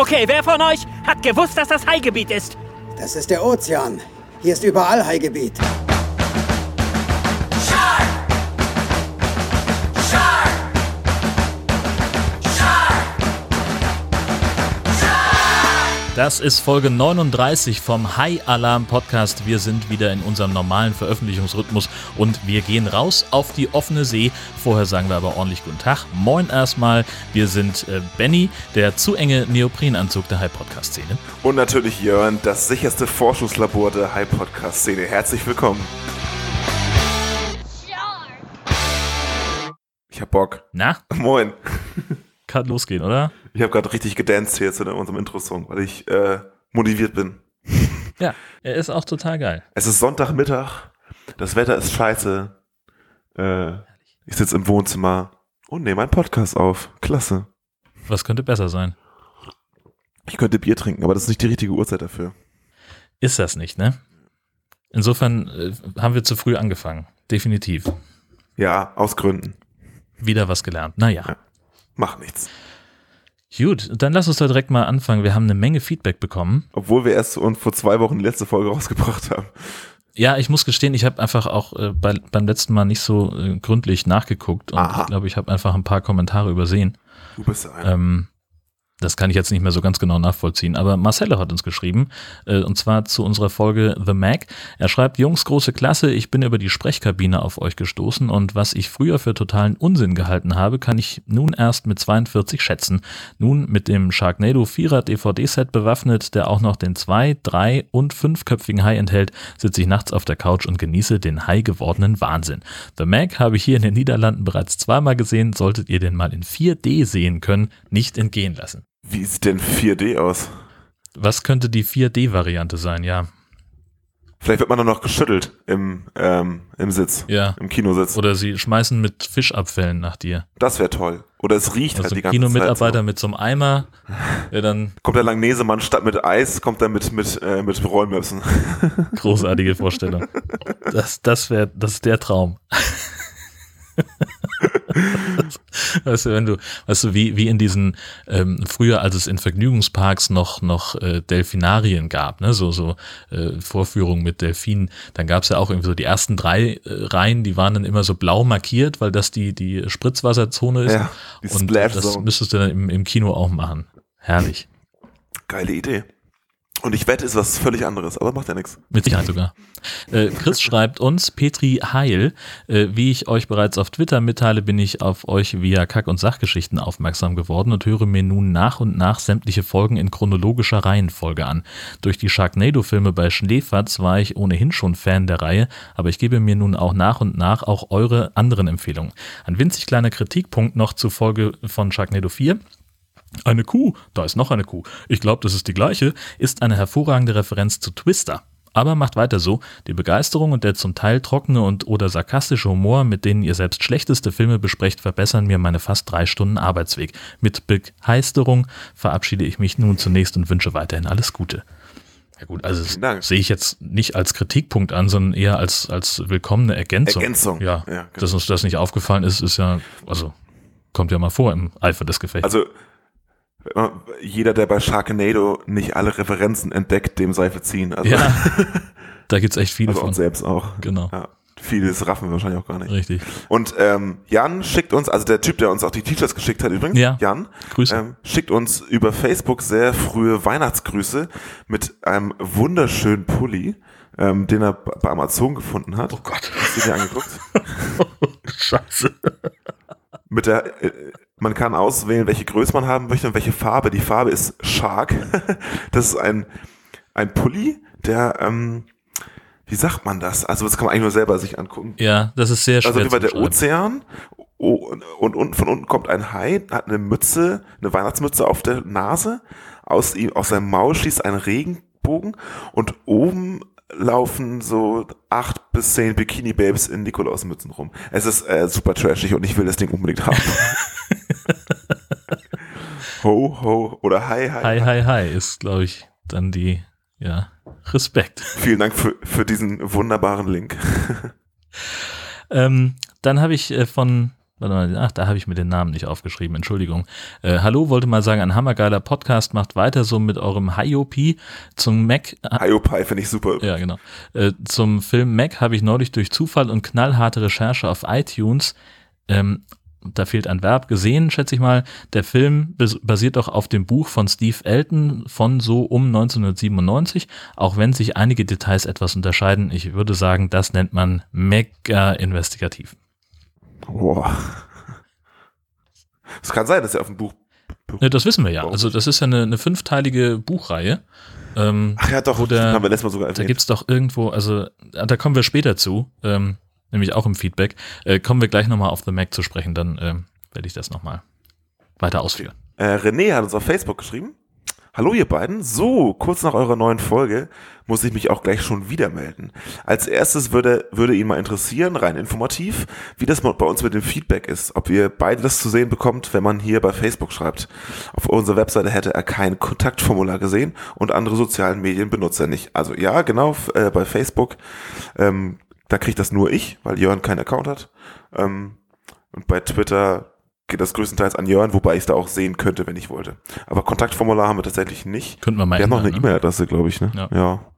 Okay, wer von euch hat gewusst, dass das Haigebiet ist? Das ist der Ozean. Hier ist überall Haigebiet. Das ist Folge 39 vom High Alarm Podcast. Wir sind wieder in unserem normalen Veröffentlichungsrhythmus und wir gehen raus auf die offene See. Vorher sagen wir aber ordentlich Guten Tag. Moin erstmal. Wir sind äh, Benny, der zu enge Neoprenanzug der High Podcast Szene. Und natürlich Jörn, das sicherste Forschungslabor der High Podcast Szene. Herzlich willkommen. Ich hab Bock. Na, Moin. kann losgehen, oder? Ich habe gerade richtig gedanced hier zu unserem Intro-Song, weil ich äh, motiviert bin. Ja, er ist auch total geil. Es ist Sonntagmittag, das Wetter ist scheiße. Äh, ich sitze im Wohnzimmer und nehme einen Podcast auf. Klasse. Was könnte besser sein? Ich könnte Bier trinken, aber das ist nicht die richtige Uhrzeit dafür. Ist das nicht, ne? Insofern äh, haben wir zu früh angefangen. Definitiv. Ja, aus Gründen. Wieder was gelernt. Naja. Ja. Macht nichts. Gut, dann lass uns da direkt mal anfangen. Wir haben eine Menge Feedback bekommen. Obwohl wir erst und vor zwei Wochen die letzte Folge rausgebracht haben. Ja, ich muss gestehen, ich habe einfach auch äh, bei, beim letzten Mal nicht so äh, gründlich nachgeguckt und Aha. ich glaube, ich habe einfach ein paar Kommentare übersehen. Du bist einer. Ähm, das kann ich jetzt nicht mehr so ganz genau nachvollziehen. Aber Marcelo hat uns geschrieben, äh, und zwar zu unserer Folge The Mac. Er schreibt, Jungs, große Klasse, ich bin über die Sprechkabine auf euch gestoßen und was ich früher für totalen Unsinn gehalten habe, kann ich nun erst mit 42 schätzen. Nun mit dem Sharknado 4er DVD-Set bewaffnet, der auch noch den 2, 3 und 5-köpfigen Hai enthält, sitze ich nachts auf der Couch und genieße den Hai gewordenen Wahnsinn. The Mac habe ich hier in den Niederlanden bereits zweimal gesehen, solltet ihr den mal in 4D sehen können, nicht entgehen lassen. Wie sieht denn 4D aus? Was könnte die 4D-Variante sein? Ja. Vielleicht wird man dann noch geschüttelt im, ähm, im Sitz, Ja. im Kinositz. Oder sie schmeißen mit Fischabfällen nach dir. Das wäre toll. Oder es riecht Also halt die ganze Kinomitarbeiter Zeit. mit so einem Eimer, der dann So. Kommt der Langnesemann statt mit Eis, kommt er mit, mit, äh, mit Rollmöpsen. großartige Vorstellung. Das, das wäre, das ist der Traum. weißt du, wenn du, weißt du, wie, wie in diesen, ähm, früher, als es in Vergnügungsparks noch, noch äh, Delfinarien gab, ne, so, so äh, Vorführungen mit Delfinen, dann gab es ja auch irgendwie so die ersten drei äh, Reihen, die waren dann immer so blau markiert, weil das die, die Spritzwasserzone ist. Ja, die Und das müsstest du dann im, im Kino auch machen. Herrlich. Geile Idee. Und ich wette, ist was völlig anderes, aber macht ja nichts. Mit Sicherheit sogar. Äh, Chris schreibt uns, Petri Heil, äh, wie ich euch bereits auf Twitter mitteile, bin ich auf euch via Kack- und Sachgeschichten aufmerksam geworden und höre mir nun nach und nach sämtliche Folgen in chronologischer Reihenfolge an. Durch die Sharknado-Filme bei Schneefatz war ich ohnehin schon Fan der Reihe, aber ich gebe mir nun auch nach und nach auch eure anderen Empfehlungen. Ein winzig kleiner Kritikpunkt noch zur Folge von Sharknado 4. Eine Kuh, da ist noch eine Kuh. Ich glaube, das ist die gleiche, ist eine hervorragende Referenz zu Twister. Aber macht weiter so. Die Begeisterung und der zum Teil trockene und oder sarkastische Humor, mit denen ihr selbst schlechteste Filme besprecht, verbessern mir meine fast drei Stunden Arbeitsweg. Mit Begeisterung verabschiede ich mich nun zunächst und wünsche weiterhin alles Gute. Ja gut, also sehe ich jetzt nicht als Kritikpunkt an, sondern eher als, als willkommene Ergänzung. Ergänzung. Ja, Ja, genau. dass uns das nicht aufgefallen ist, ist ja, also kommt ja mal vor im Eifer des Gefechts. Also, jeder, der bei Sharknado nicht alle Referenzen entdeckt, dem Seife ziehen. Also, Ja, da gibt's echt viele also von. uns selbst auch. Genau, Ja, vieles raffen wir wahrscheinlich auch gar nicht. richtig. Und ähm, Jan schickt uns, also der Typ, der uns auch die T-Shirts geschickt hat übrigens, Ja. Jan, Grüße. ähm, schickt uns über Facebook sehr frühe Weihnachtsgrüße mit einem wunderschönen Pulli, ähm, den er bei Amazon gefunden hat. Oh Gott. Hast du dir angeguckt? Scheiße. mit der, äh, man kann auswählen, welche Größe man haben möchte und welche Farbe. Die Farbe ist Shark. Das ist ein, ein Pulli, der, ähm, wie sagt man das? Also das kann man eigentlich nur selber sich angucken. Ja, das ist sehr schwer Also über zu der. Ozean oh, und, und, und von unten kommt ein Hai, hat eine Mütze, eine Weihnachtsmütze auf der Nase. Aus ihm, aus seinem Maul schießt ein Regenbogen und oben laufen so acht bis zehn Bikini-Babes in Nikolausmützen rum. Es ist äh, super trashig und ich will das Ding unbedingt haben. ho, ho oder hi, hi. Hi, hi, hi ist, glaube ich, dann die, ja, Respekt. Vielen Dank für, für diesen wunderbaren Link. Ähm, dann habe ich äh, von Warte mal, ach, da habe ich mir den Namen nicht aufgeschrieben, Entschuldigung. Äh, hallo, wollte mal sagen, ein hammergeiler Podcast, macht weiter so mit eurem Hiopi zum Mac. Hiopi finde ich super. Ja, genau. Äh, zum Film Mac habe ich neulich durch Zufall und knallharte Recherche auf iTunes ähm, da fehlt ein Verb, gesehen, schätze ich mal. Der Film basiert auch auf dem Buch von Steve Elton von so um 1997, auch wenn sich einige Details etwas unterscheiden. Ich würde sagen, das nennt man mega investigativ. Boah. Es kann sein, dass er auf dem Buch. Ne, das wissen wir ja. Also, das ist ja eine, eine fünfteilige Buchreihe. Ähm, Ach ja, doch, der, haben wir letztes Mal sogar erwähnt. Da gibt es doch irgendwo, also, da kommen wir später zu. Ähm, nämlich auch im Feedback. Äh, kommen wir gleich nochmal auf The Mac zu sprechen, dann äh, werde ich das nochmal weiter ausführen. Äh, René hat uns auf Facebook geschrieben. Hallo ihr beiden, so, kurz nach eurer neuen Folge muss ich mich auch gleich schon wieder melden. Als erstes würde, würde ihn mal interessieren, rein informativ, wie das bei uns mit dem Feedback ist, ob ihr beide das zu sehen bekommt, wenn man hier bei Facebook schreibt. Auf unserer Webseite hätte er kein Kontaktformular gesehen und andere sozialen Medien benutzt er nicht. Also ja, genau, äh, bei Facebook ähm, da kriegt das nur ich, weil Jörn keinen Account hat. Ähm, und bei Twitter geht das größtenteils an Jörn, wobei ich es da auch sehen könnte, wenn ich wollte. Aber Kontaktformular haben wir tatsächlich nicht. Könnten wir mal Wir haben noch eine ne? E-Mail-Adresse, glaube ich, ne? Ja. ja.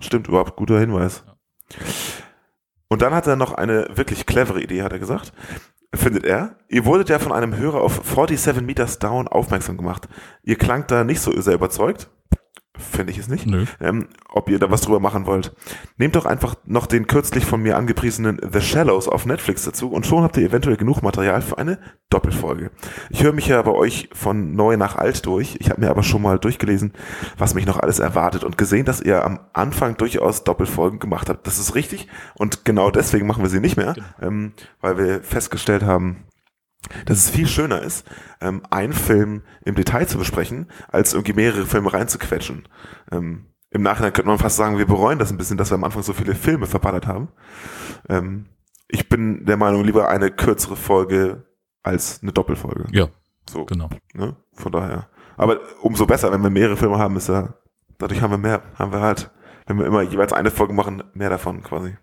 Stimmt, überhaupt guter Hinweis. Ja. Und dann hat er noch eine wirklich clevere Idee, hat er gesagt. Findet er. Ihr wurdet ja von einem Hörer auf 47 Meters Down aufmerksam gemacht. Ihr klangt da nicht so sehr überzeugt. Finde ich es nicht. Nö. Ähm, ob ihr da was drüber machen wollt. Nehmt doch einfach noch den kürzlich von mir angepriesenen The Shallows auf Netflix dazu und schon habt ihr eventuell genug Material für eine Doppelfolge. Ich höre mich ja bei euch von neu nach alt durch. Ich habe mir aber schon mal durchgelesen, was mich noch alles erwartet und gesehen, dass ihr am Anfang durchaus Doppelfolgen gemacht habt. Das ist richtig und genau deswegen machen wir sie nicht mehr, ähm, weil wir festgestellt haben, dass es viel schöner ist, ähm, einen Film im Detail zu besprechen, als irgendwie mehrere Filme reinzuquetschen. Ähm, Im Nachhinein könnte man fast sagen, wir bereuen das ein bisschen, dass wir am Anfang so viele Filme verballert haben. Ähm, ich bin der Meinung, lieber eine kürzere Folge als eine Doppelfolge. Ja, So, genau. ne? Von daher. Aber umso besser, wenn wir mehrere Filme haben, ist ja, dadurch haben wir mehr, haben wir halt, wenn wir immer jeweils eine Folge machen, mehr davon quasi.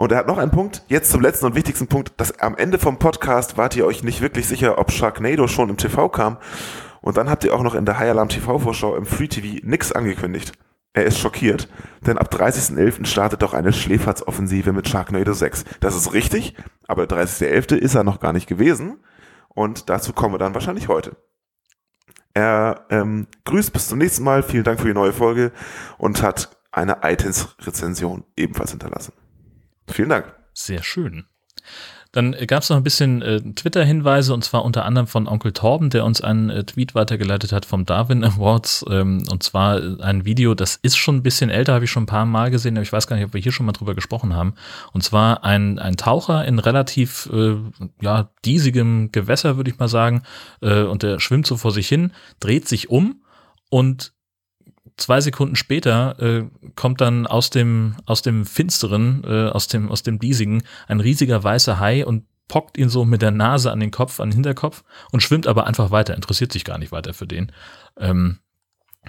Und er hat noch einen Punkt, jetzt zum letzten und wichtigsten Punkt, dass am Ende vom Podcast wart ihr euch nicht wirklich sicher, ob Sharknado schon im TV kam. Und dann habt ihr auch noch in der High Alarm TV-Vorschau im Free TV nix angekündigt. Er ist schockiert, denn ab 30.11. startet doch eine Schläferzoffensive mit Sharknado 6. Das ist richtig, aber der 30.11. ist er noch gar nicht gewesen. Und dazu kommen wir dann wahrscheinlich heute. Er ähm, grüßt bis zum nächsten Mal. Vielen Dank für die neue Folge und hat eine iTunes-Rezension ebenfalls hinterlassen. Vielen Dank. Sehr schön. Dann gab es noch ein bisschen äh, Twitter-Hinweise und zwar unter anderem von Onkel Torben, der uns einen äh, Tweet weitergeleitet hat vom Darwin Awards ähm, und zwar äh, ein Video, das ist schon ein bisschen älter, habe ich schon ein paar Mal gesehen, aber ich weiß gar nicht, ob wir hier schon mal drüber gesprochen haben. Und zwar ein, ein Taucher in relativ äh, ja, diesigem Gewässer, würde ich mal sagen, äh, und der schwimmt so vor sich hin, dreht sich um und zwei Sekunden später äh, kommt dann aus dem, aus dem Finsteren, äh, aus dem, aus dem Diesigen, ein riesiger weißer Hai und pockt ihn so mit der Nase an den Kopf, an den Hinterkopf und schwimmt aber einfach weiter, interessiert sich gar nicht weiter für den. Ähm,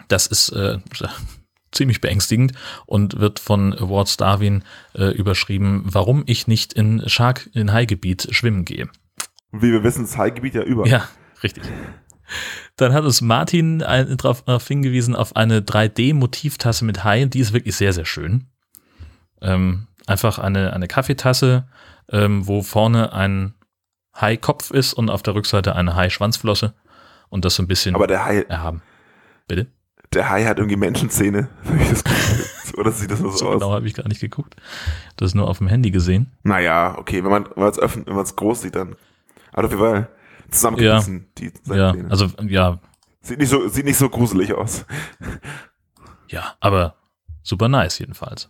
das ist äh, ziemlich beängstigend und wird von Ward Darwin äh, überschrieben, warum ich nicht in Shark, in Hai-Gebiet schwimmen gehe. Wie wir wissen, das Hai-Gebiet ja über. Ja, richtig. Dann hat uns Martin darauf hingewiesen auf eine 3D-Motivtasse mit Hai. Die ist wirklich sehr, sehr schön. Ähm, einfach eine, eine Kaffeetasse, ähm, wo vorne ein Hai-Kopf ist und auf der Rückseite eine Hai-Schwanzflosse. Und das so ein bisschen Aber der Hai, erhaben. Bitte? der Hai hat irgendwie Menschenzähne. Oder sieht das nur so, So aus? genau habe ich gar nicht geguckt. Das nur auf dem Handy gesehen. Naja, okay, wenn man es öffnet, wenn man es groß sieht, dann. Aber auf jeden Fall zusammengebissen, die Ja, Zähne. also ja, Sieht nicht so, sieht nicht so gruselig aus. Ja, aber super nice jedenfalls.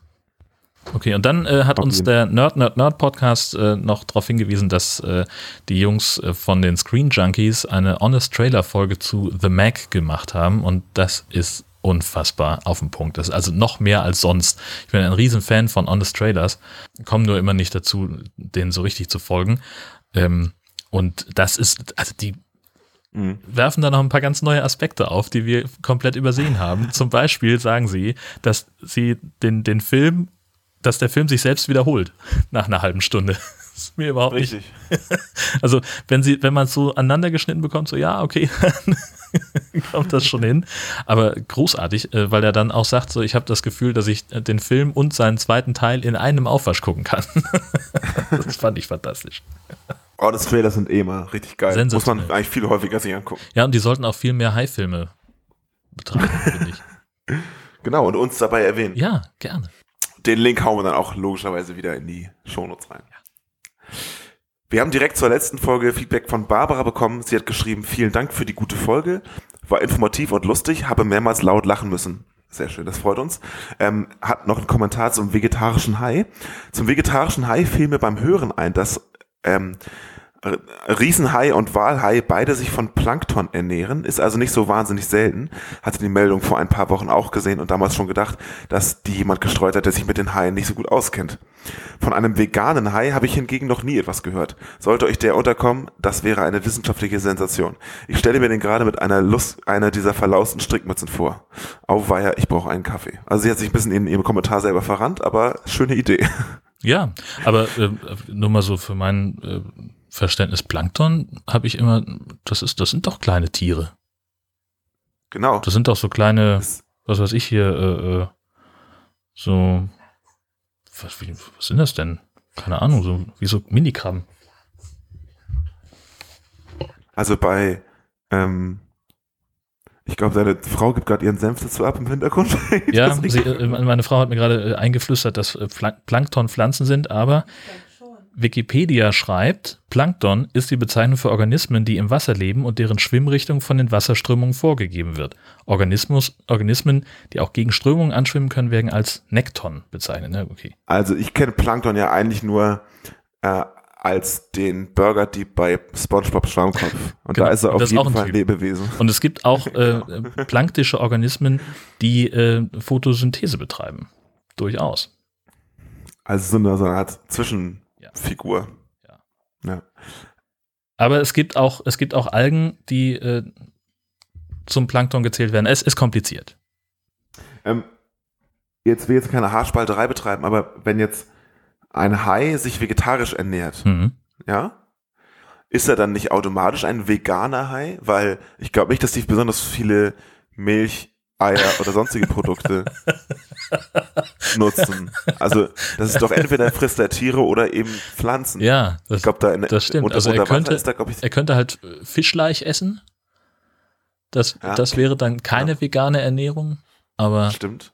Okay, und dann äh, hat uns der Nerd Nerd Nerd Podcast äh, noch darauf hingewiesen, dass äh, die Jungs äh, von den Screen Junkies eine Honest Trailer Folge zu The Mac gemacht haben und das ist unfassbar auf den Punkt. Das ist also noch mehr als sonst. Ich bin ein Riesenfan von Honest Trailers, komme nur immer nicht dazu, denen so richtig zu folgen. Ähm, und das ist, also die Mhm. werfen da noch ein paar ganz neue Aspekte auf, die wir komplett übersehen haben. Zum Beispiel sagen sie, dass sie den, den Film, dass der Film sich selbst wiederholt nach einer halben Stunde. ist mir überhaupt nicht. Richtig. Also, wenn sie, wenn man es so aneinander geschnitten bekommt, so ja, okay, dann kommt das schon hin. Aber großartig, äh, weil er dann auch sagt, so ich habe das Gefühl, dass ich äh, den Film und seinen zweiten Teil in einem Aufwasch gucken kann. das fand ich fantastisch. Oh, das Trailer sind eh immer richtig geil. Muss man eigentlich viel häufiger sich angucken. Ja, und die sollten auch viel mehr High-Filme betreiben, finde ich. Genau, und uns dabei erwähnen. Ja, gerne. Den Link hauen wir dann auch logischerweise wieder in die Shownotes rein. Wir haben direkt zur letzten Folge Feedback von Barbara bekommen. Sie hat geschrieben, vielen Dank für die gute Folge. War informativ und lustig, habe mehrmals laut lachen müssen. Sehr schön, das freut uns. Ähm, hat noch einen Kommentar zum vegetarischen Hai. Zum vegetarischen Hai fiel mir beim Hören ein, dass ähm, Riesenhai und Walhai beide sich von Plankton ernähren, ist also nicht so wahnsinnig selten. Hatte die Meldung vor ein paar Wochen auch gesehen und damals schon gedacht, dass die jemand gestreut hat, der sich mit den Haien nicht so gut auskennt. Von einem veganen Hai habe ich hingegen noch nie etwas gehört. Sollte euch der unterkommen, das wäre eine wissenschaftliche Sensation. Ich stelle mir den gerade mit einer Lust, einer dieser verlausten Strickmützen vor. Auweia, ich brauche einen Kaffee. Also sie hat sich ein bisschen in ihrem Kommentar selber verrannt, aber schöne Idee. Ja, aber äh, nur mal so für mein äh, Verständnis, Plankton habe ich immer, das ist, das sind doch kleine Tiere. Genau. Das sind doch so kleine, Das- was weiß ich hier, äh, äh, so, was, wie, was sind das denn? Keine Ahnung, so wie so Minikrabben. Also bei, ähm, ich glaube, seine Frau gibt gerade ihren Senf dazu ab im Hintergrund. Ja, sie, äh, meine Frau hat mir gerade äh, eingeflüstert, dass Pla- Plankton Pflanzen sind, aber Wikipedia schreibt, Plankton ist die Bezeichnung für Organismen, die im Wasser leben und deren Schwimmrichtung von den Wasserströmungen vorgegeben wird. Organismus, Organismen, die auch gegen Strömungen anschwimmen können, werden als Nekton bezeichnet. Ne? Okay. Also ich kenne Plankton ja eigentlich nur äh, als den Burger Deep bei SpongeBob Schwammkopf. Und Genau, da ist er auf ist auch jeden ein Fall ein. Lebewesen. Und es gibt auch äh, planktische Organismen, die äh, Photosynthese betreiben. Durchaus. Also so eine, so eine Art Zwischenfigur. Ja. ja. Aber es gibt auch, es gibt auch Algen, die äh, zum Plankton gezählt werden. Es ist kompliziert. Ähm, jetzt will jetzt keine Haarspalterei betreiben, aber wenn jetzt ein Hai sich vegetarisch ernährt, Mhm. ja, ist er dann nicht automatisch ein veganer Hai? Weil ich glaube nicht, dass die besonders viele Milch, Eier oder sonstige Produkte nutzen. Also das ist doch entweder frisst er Tiere oder eben Pflanzen. Ja, das, ich glaube, da in, das stimmt. Unter, Also er könnte- ist da, ich, er könnte halt äh, Fischleich essen. Das, Ja. das wäre dann keine vegane Ernährung, aber stimmt.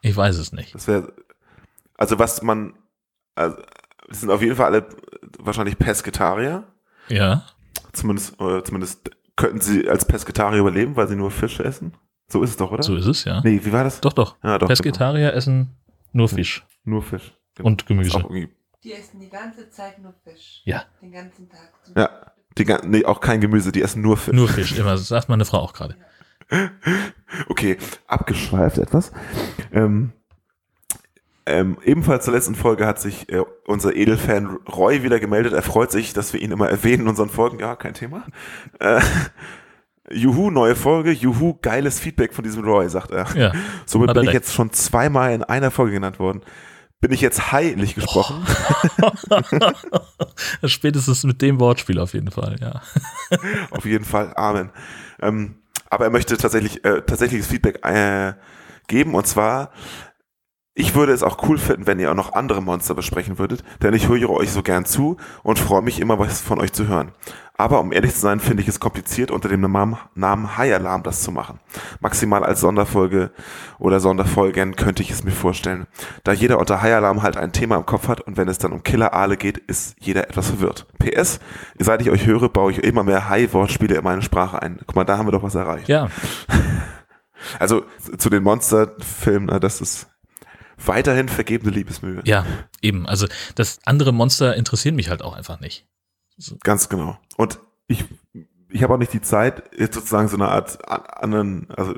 ich weiß es nicht. Das wäre, also was man, also, die sind auf jeden Fall alle wahrscheinlich Pesketarier. Ja, Zumindest, oder zumindest könnten sie als Pesketarier überleben, weil sie nur Fisch essen. So ist es doch, oder? so ist es, ja. Nee, wie war das? Doch, doch. Ja, doch. Pesketarier essen nur Fisch Genau. Nur Fisch. Genau. und Gemüse. auch irgendwie, Die essen die ganze Zeit nur Fisch. Ja. Den ganzen Tag. Zum ja. Die, gan- nee, auch kein Gemüse, die essen nur Fisch. Nur Fisch, immer. Das sagt meine Frau auch gerade. Okay, abgeschweift etwas. Ähm, ähm, ebenfalls zur letzten Folge hat sich äh, unser Edelfan Roy wieder gemeldet. Er freut sich, dass wir ihn immer erwähnen in unseren Folgen. Ja, kein Thema. Äh, Juhu, neue Folge. Juhu, geiles Feedback von diesem Roy, sagt er. Ja. Somit bin ich recht. jetzt schon zweimal in einer Folge genannt worden. Bin ich jetzt heilig gesprochen? Spätestens mit dem Wortspiel auf jeden Fall, ja. Auf jeden Fall. Amen. Ähm, aber er möchte tatsächlich äh, tatsächliches Feedback äh, geben und zwar ich würde es auch cool finden, wenn ihr auch noch andere Monster besprechen würdet, denn ich höre euch so gern zu und freue mich immer, was von euch zu hören. Aber um ehrlich zu sein, finde ich es kompliziert, unter dem Namen, High Alarm das zu machen. Maximal als Sonderfolge oder Sonderfolgen könnte ich es mir vorstellen. Da jeder unter High Alarm halt ein Thema im Kopf hat und wenn es dann um Killer-Aale geht, ist jeder etwas verwirrt. PS, seit ich euch höre, baue ich immer mehr High-Wortspiele in meine Sprache ein. Guck mal, da haben wir doch was erreicht. Ja, Also zu den Monsterfilmen, na, das ist weiterhin vergebene Liebesmühe. ja, eben. Also das andere Monster interessieren mich halt auch einfach nicht. Ganz genau. Und ich, ich habe auch nicht die Zeit, jetzt sozusagen so eine Art an- anderen, also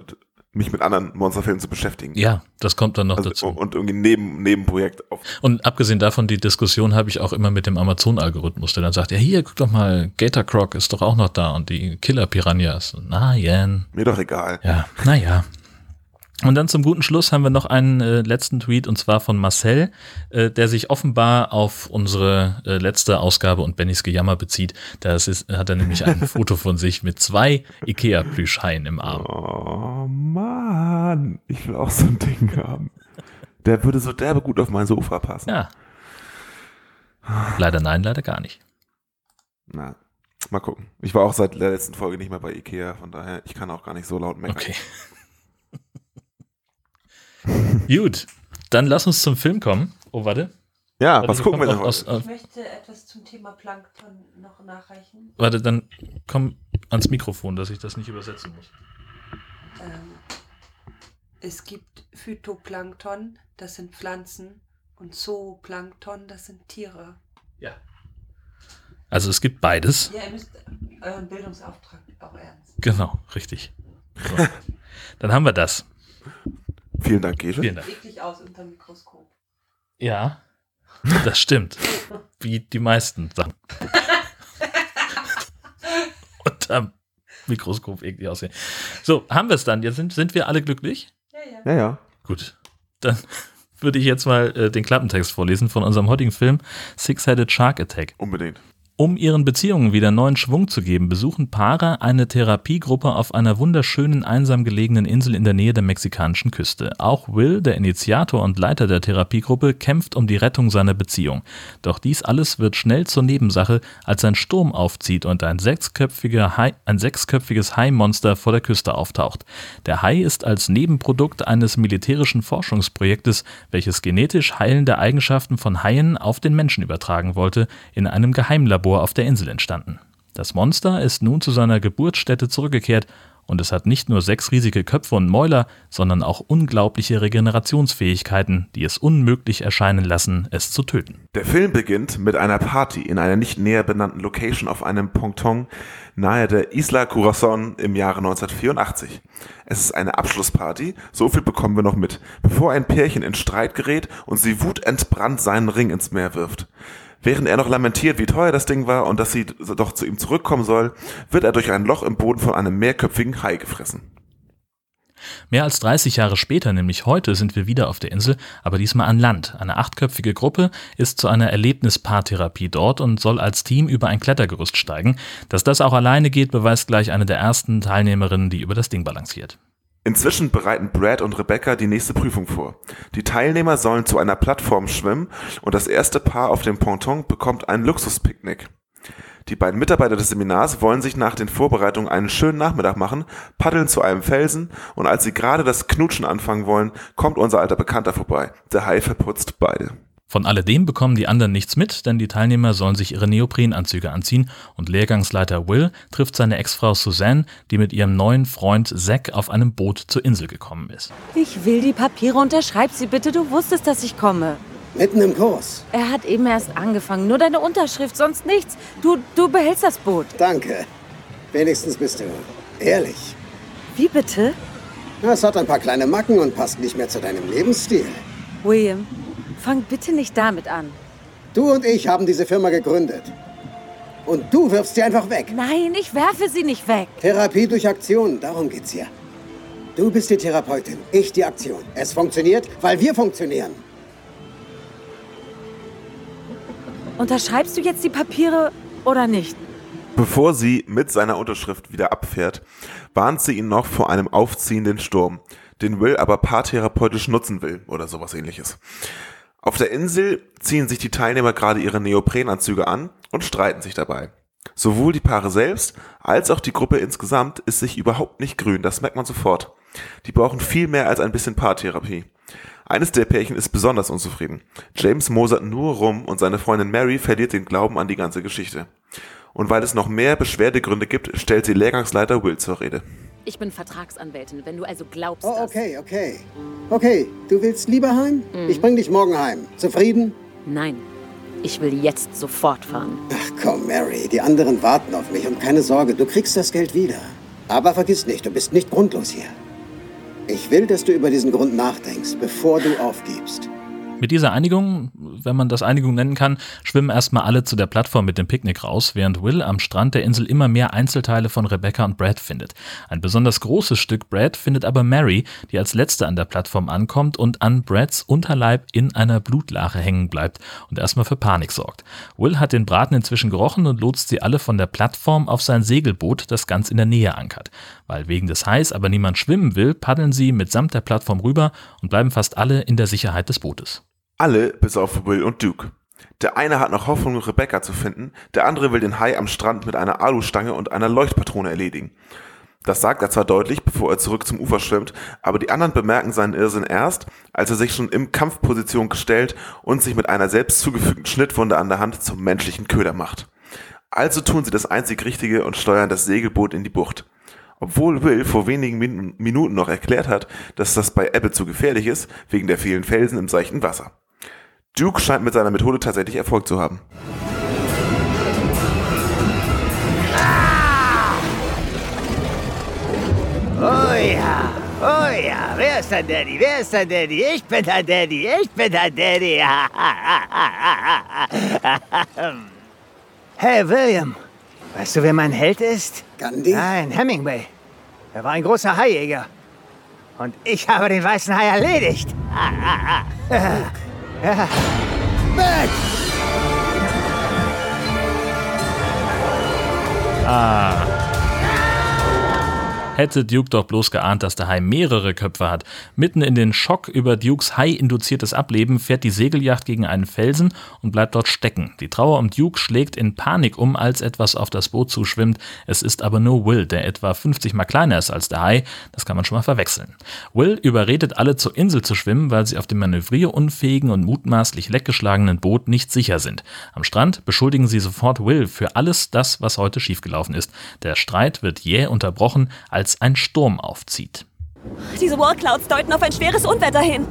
mich mit anderen Monsterfilmen zu beschäftigen. Ja, das kommt dann noch Also, dazu. und irgendwie neben, Nebenprojekt auf. Und abgesehen davon, die Diskussion habe ich auch immer mit dem Amazon-Algorithmus, der dann sagt, ja hier, guck doch mal, Gator Croc ist doch auch noch da und die Killer Piranhas. Na, Jan. Mir doch egal. Ja, naja. Und dann zum guten Schluss haben wir noch einen äh, letzten Tweet und zwar von Marcel, äh, der sich offenbar auf unsere äh, letzte Ausgabe und Bennys Gejammer bezieht. Da ist, hat er nämlich ein Foto von sich mit zwei Ikea-Plüschhaien im Arm. Oh Mann, ich will auch so ein Ding haben. Der würde so derbe gut auf mein Sofa passen. Ja. Leider nein, leider gar nicht. Na, mal gucken. Ich war auch seit der letzten Folge nicht mehr bei Ikea, von daher, ich kann auch gar nicht so laut meckern. Okay. Gut, dann lass uns zum Film kommen. Oh, warte. Ja, Warte, was gucken wir noch aus, heute? äh, Ich möchte etwas zum Thema Plankton noch nachreichen. Warte, dann komm ans Mikrofon, dass ich das nicht übersetzen muss. Ähm, es gibt Phytoplankton, das sind Pflanzen, und Zooplankton, das sind Tiere. Ja. Also es gibt beides. Ja, ihr müsst euren Bildungsauftrag auch ernst. Genau, richtig. So. Dann haben wir das. Vielen Dank, Gesche. Vielen Dank. Eklig aus unter dem Mikroskop. Ja, das stimmt. Wie die meisten Sachen. Unterm Mikroskop irgendwie aussehen. So, haben wir es dann. Jetzt sind, sind wir alle glücklich? Ja, ja. Ja, ja. Gut. Dann würde ich jetzt mal äh, den Klappentext vorlesen von unserem heutigen Film Six-Headed Shark Attack. Unbedingt. Um ihren Beziehungen wieder neuen Schwung zu geben, besuchen Paare eine Therapiegruppe auf einer wunderschönen, einsam gelegenen Insel in der Nähe der mexikanischen Küste. Auch Will, der Initiator und Leiter der Therapiegruppe, kämpft um die Rettung seiner Beziehung. Doch dies alles wird schnell zur Nebensache, als ein Sturm aufzieht und ein, sechsköpfiger Hai, ein sechsköpfiges Hai-Monster vor der Küste auftaucht. Der Hai ist als Nebenprodukt eines militärischen Forschungsprojektes, welches genetisch heilende Eigenschaften von Haien auf den Menschen übertragen wollte, in einem Geheimlabor auf der Insel entstanden. Das Monster ist nun zu seiner Geburtsstätte zurückgekehrt und es hat nicht nur sechs riesige Köpfe und Mäuler, sondern auch unglaubliche Regenerationsfähigkeiten, die es unmöglich erscheinen lassen, es zu töten. Der Film beginnt mit einer Party in einer nicht näher benannten Location auf einem Ponton nahe der Isla Corazon im Jahre 1984. Es ist eine Abschlussparty, so viel bekommen wir noch mit, bevor ein Pärchen in Streit gerät und sie wutentbrannt seinen Ring ins Meer wirft. Während er noch lamentiert, wie teuer das Ding war und dass sie doch zu ihm zurückkommen soll, wird er durch ein Loch im Boden von einem mehrköpfigen Hai gefressen. Mehr als 30 Jahre später, nämlich heute, sind wir wieder auf der Insel, aber diesmal an Land. Eine achtköpfige Gruppe ist zu einer Erlebnispaartherapie dort und soll als Team über ein Klettergerüst steigen. Dass das auch alleine geht, beweist gleich eine der ersten Teilnehmerinnen, die über das Ding balanciert. Inzwischen bereiten Brad und Rebecca die nächste Prüfung vor. Die Teilnehmer sollen zu einer Plattform schwimmen und das erste Paar auf dem Ponton bekommt ein Luxuspicknick. Die beiden Mitarbeiter des Seminars wollen sich nach den Vorbereitungen einen schönen Nachmittag machen, paddeln zu einem Felsen und als sie gerade das Knutschen anfangen wollen, kommt unser alter Bekannter vorbei. Der Hai verputzt beide. Von alledem bekommen die anderen nichts mit, denn die Teilnehmer sollen sich ihre Neoprenanzüge anziehen und Lehrgangsleiter Will trifft seine Ex-Frau Suzanne, die mit ihrem neuen Freund Zack auf einem Boot zur Insel gekommen ist. Ich will die Papiere, unterschreib sie bitte. Du wusstest, dass ich komme. Mitten im Kurs. Er hat eben erst angefangen. Nur deine Unterschrift, sonst nichts. Du, du behältst das Boot. Danke. Wenigstens bist du ehrlich. Wie bitte? Es hat ein paar kleine Macken und passt nicht mehr zu deinem Lebensstil. William, fang bitte nicht damit an. Du und ich haben diese Firma gegründet. Und du wirfst sie einfach weg. Nein, ich werfe sie nicht weg. Therapie durch Aktion, darum geht's hier. Du bist die Therapeutin, ich die Aktion. Es funktioniert, weil wir funktionieren. Unterschreibst du jetzt die Papiere oder nicht? Bevor sie mit seiner Unterschrift wieder abfährt, warnt sie ihn noch vor einem aufziehenden Sturm, den Will aber paartherapeutisch nutzen will oder sowas ähnliches. Auf der Insel ziehen sich die Teilnehmer gerade ihre Neoprenanzüge an und streiten sich dabei. Sowohl die Paare selbst als auch die Gruppe insgesamt ist sich überhaupt nicht grün, das merkt man sofort. Die brauchen viel mehr als ein bisschen Paartherapie. Eines der Pärchen ist besonders unzufrieden. James mosert nur rum und seine Freundin Mary verliert den Glauben an die ganze Geschichte. Und weil es noch mehr Beschwerdegründe gibt, stellt sie Lehrgangsleiter Will zur Rede. Ich bin Vertragsanwältin, wenn du also glaubst, Oh, okay, okay. Okay, du willst lieber heim? Ich bring dich morgen heim. Zufrieden? Nein, ich will jetzt sofort fahren. Ach komm, Mary, die anderen warten auf mich und keine Sorge, du kriegst das Geld wieder. Aber vergiss nicht, du bist nicht grundlos hier. Ich will, dass du über diesen Grund nachdenkst, bevor du aufgibst. Mit dieser Einigung, wenn man das Einigung nennen kann, schwimmen erstmal alle zu der Plattform mit dem Picknick raus, während Will am Strand der Insel immer mehr Einzelteile von Rebecca und Brad findet. Ein besonders großes Stück Brad findet aber Mary, die als letzte an der Plattform ankommt und an Brads Unterleib in einer Blutlache hängen bleibt und erstmal für Panik sorgt. Will hat den Braten inzwischen gerochen und lotst sie alle von der Plattform auf sein Segelboot, das ganz in der Nähe ankert. Weil wegen des Hais aber niemand schwimmen will, paddeln sie mitsamt der Plattform rüber und bleiben fast alle in der Sicherheit des Bootes. Alle bis auf Will und Duke. Der eine hat noch Hoffnung, Rebecca zu finden, der andere will den Hai am Strand mit einer Alustange und einer Leuchtpatrone erledigen. Das sagt er zwar deutlich, bevor er zurück zum Ufer schwimmt, aber die anderen bemerken seinen Irrsinn erst, als er sich schon in Kampfposition gestellt und sich mit einer selbst zugefügten Schnittwunde an der Hand zum menschlichen Köder macht. Also tun sie das einzig Richtige und steuern das Segelboot in die Bucht. Obwohl Will vor wenigen Min Minuten noch erklärt hat, dass das bei Ebbe zu gefährlich ist, wegen der vielen Felsen im seichten Wasser. Duke scheint mit seiner Methode tatsächlich Erfolg zu haben. Oh ja, oh ja, wer ist der Daddy? Wer ist der Daddy? Ich bin der Daddy, ich bin der Daddy. hey William, weißt du, wer mein Held ist? Gandhi? Nein, Hemingway. Er war ein großer Haijäger. Und ich habe den weißen Hai erledigt. Weg! Ah. Hätte Duke doch bloß geahnt, dass der Hai mehrere Köpfe hat. Mitten in den Schock über Dukes Hai-induziertes Ableben fährt die Segelyacht gegen einen Felsen und bleibt dort stecken. Die Trauer um Duke schlägt in Panik um, als etwas auf das Boot zuschwimmt. Es ist aber nur Will, der etwa 50 mal kleiner ist als der Hai. Das kann man schon mal verwechseln. Will überredet alle zur Insel zu schwimmen, weil sie auf dem manövrierunfähigen und mutmaßlich leckgeschlagenen Boot nicht sicher sind. Am Strand beschuldigen sie sofort Will für alles das, was heute schiefgelaufen ist. Der Streit wird jäh unterbrochen, als ein Sturm aufzieht. Diese Wallclouds deuten auf ein schweres Unwetter hin.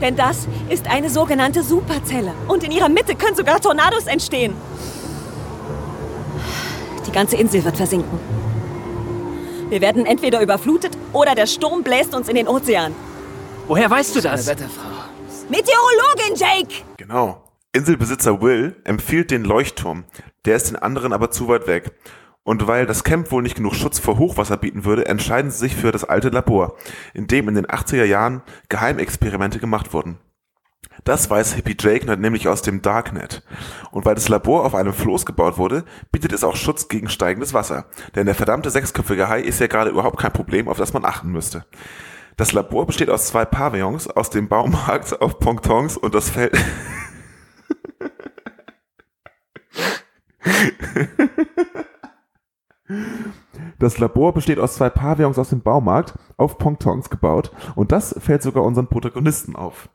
Denn das ist eine sogenannte Superzelle. Und in ihrer Mitte können sogar Tornados entstehen. Die ganze Insel wird versinken. Wir werden entweder überflutet oder der Sturm bläst uns in den Ozean. Woher weißt du das? Meteorologin, Jake! Genau. Inselbesitzer Will empfiehlt den Leuchtturm. Der ist den anderen aber zu weit weg. Und weil das Camp wohl nicht genug Schutz vor Hochwasser bieten würde, entscheiden sie sich für das alte Labor, in dem in den 80er Jahren Geheimexperimente gemacht wurden. Das weiß Hippie Jake nämlich aus dem Darknet. Und weil das Labor auf einem Floß gebaut wurde, bietet es auch Schutz gegen steigendes Wasser. Denn der verdammte sechsköpfige Hai ist ja gerade überhaupt kein Problem, auf das man achten müsste. Das Labor besteht aus zwei Pavillons aus dem Baumarkt auf Pontons und das Feld... Das Labor besteht aus zwei Pavillons aus dem Baumarkt auf Pontons gebaut und das fällt sogar unseren Protagonisten auf.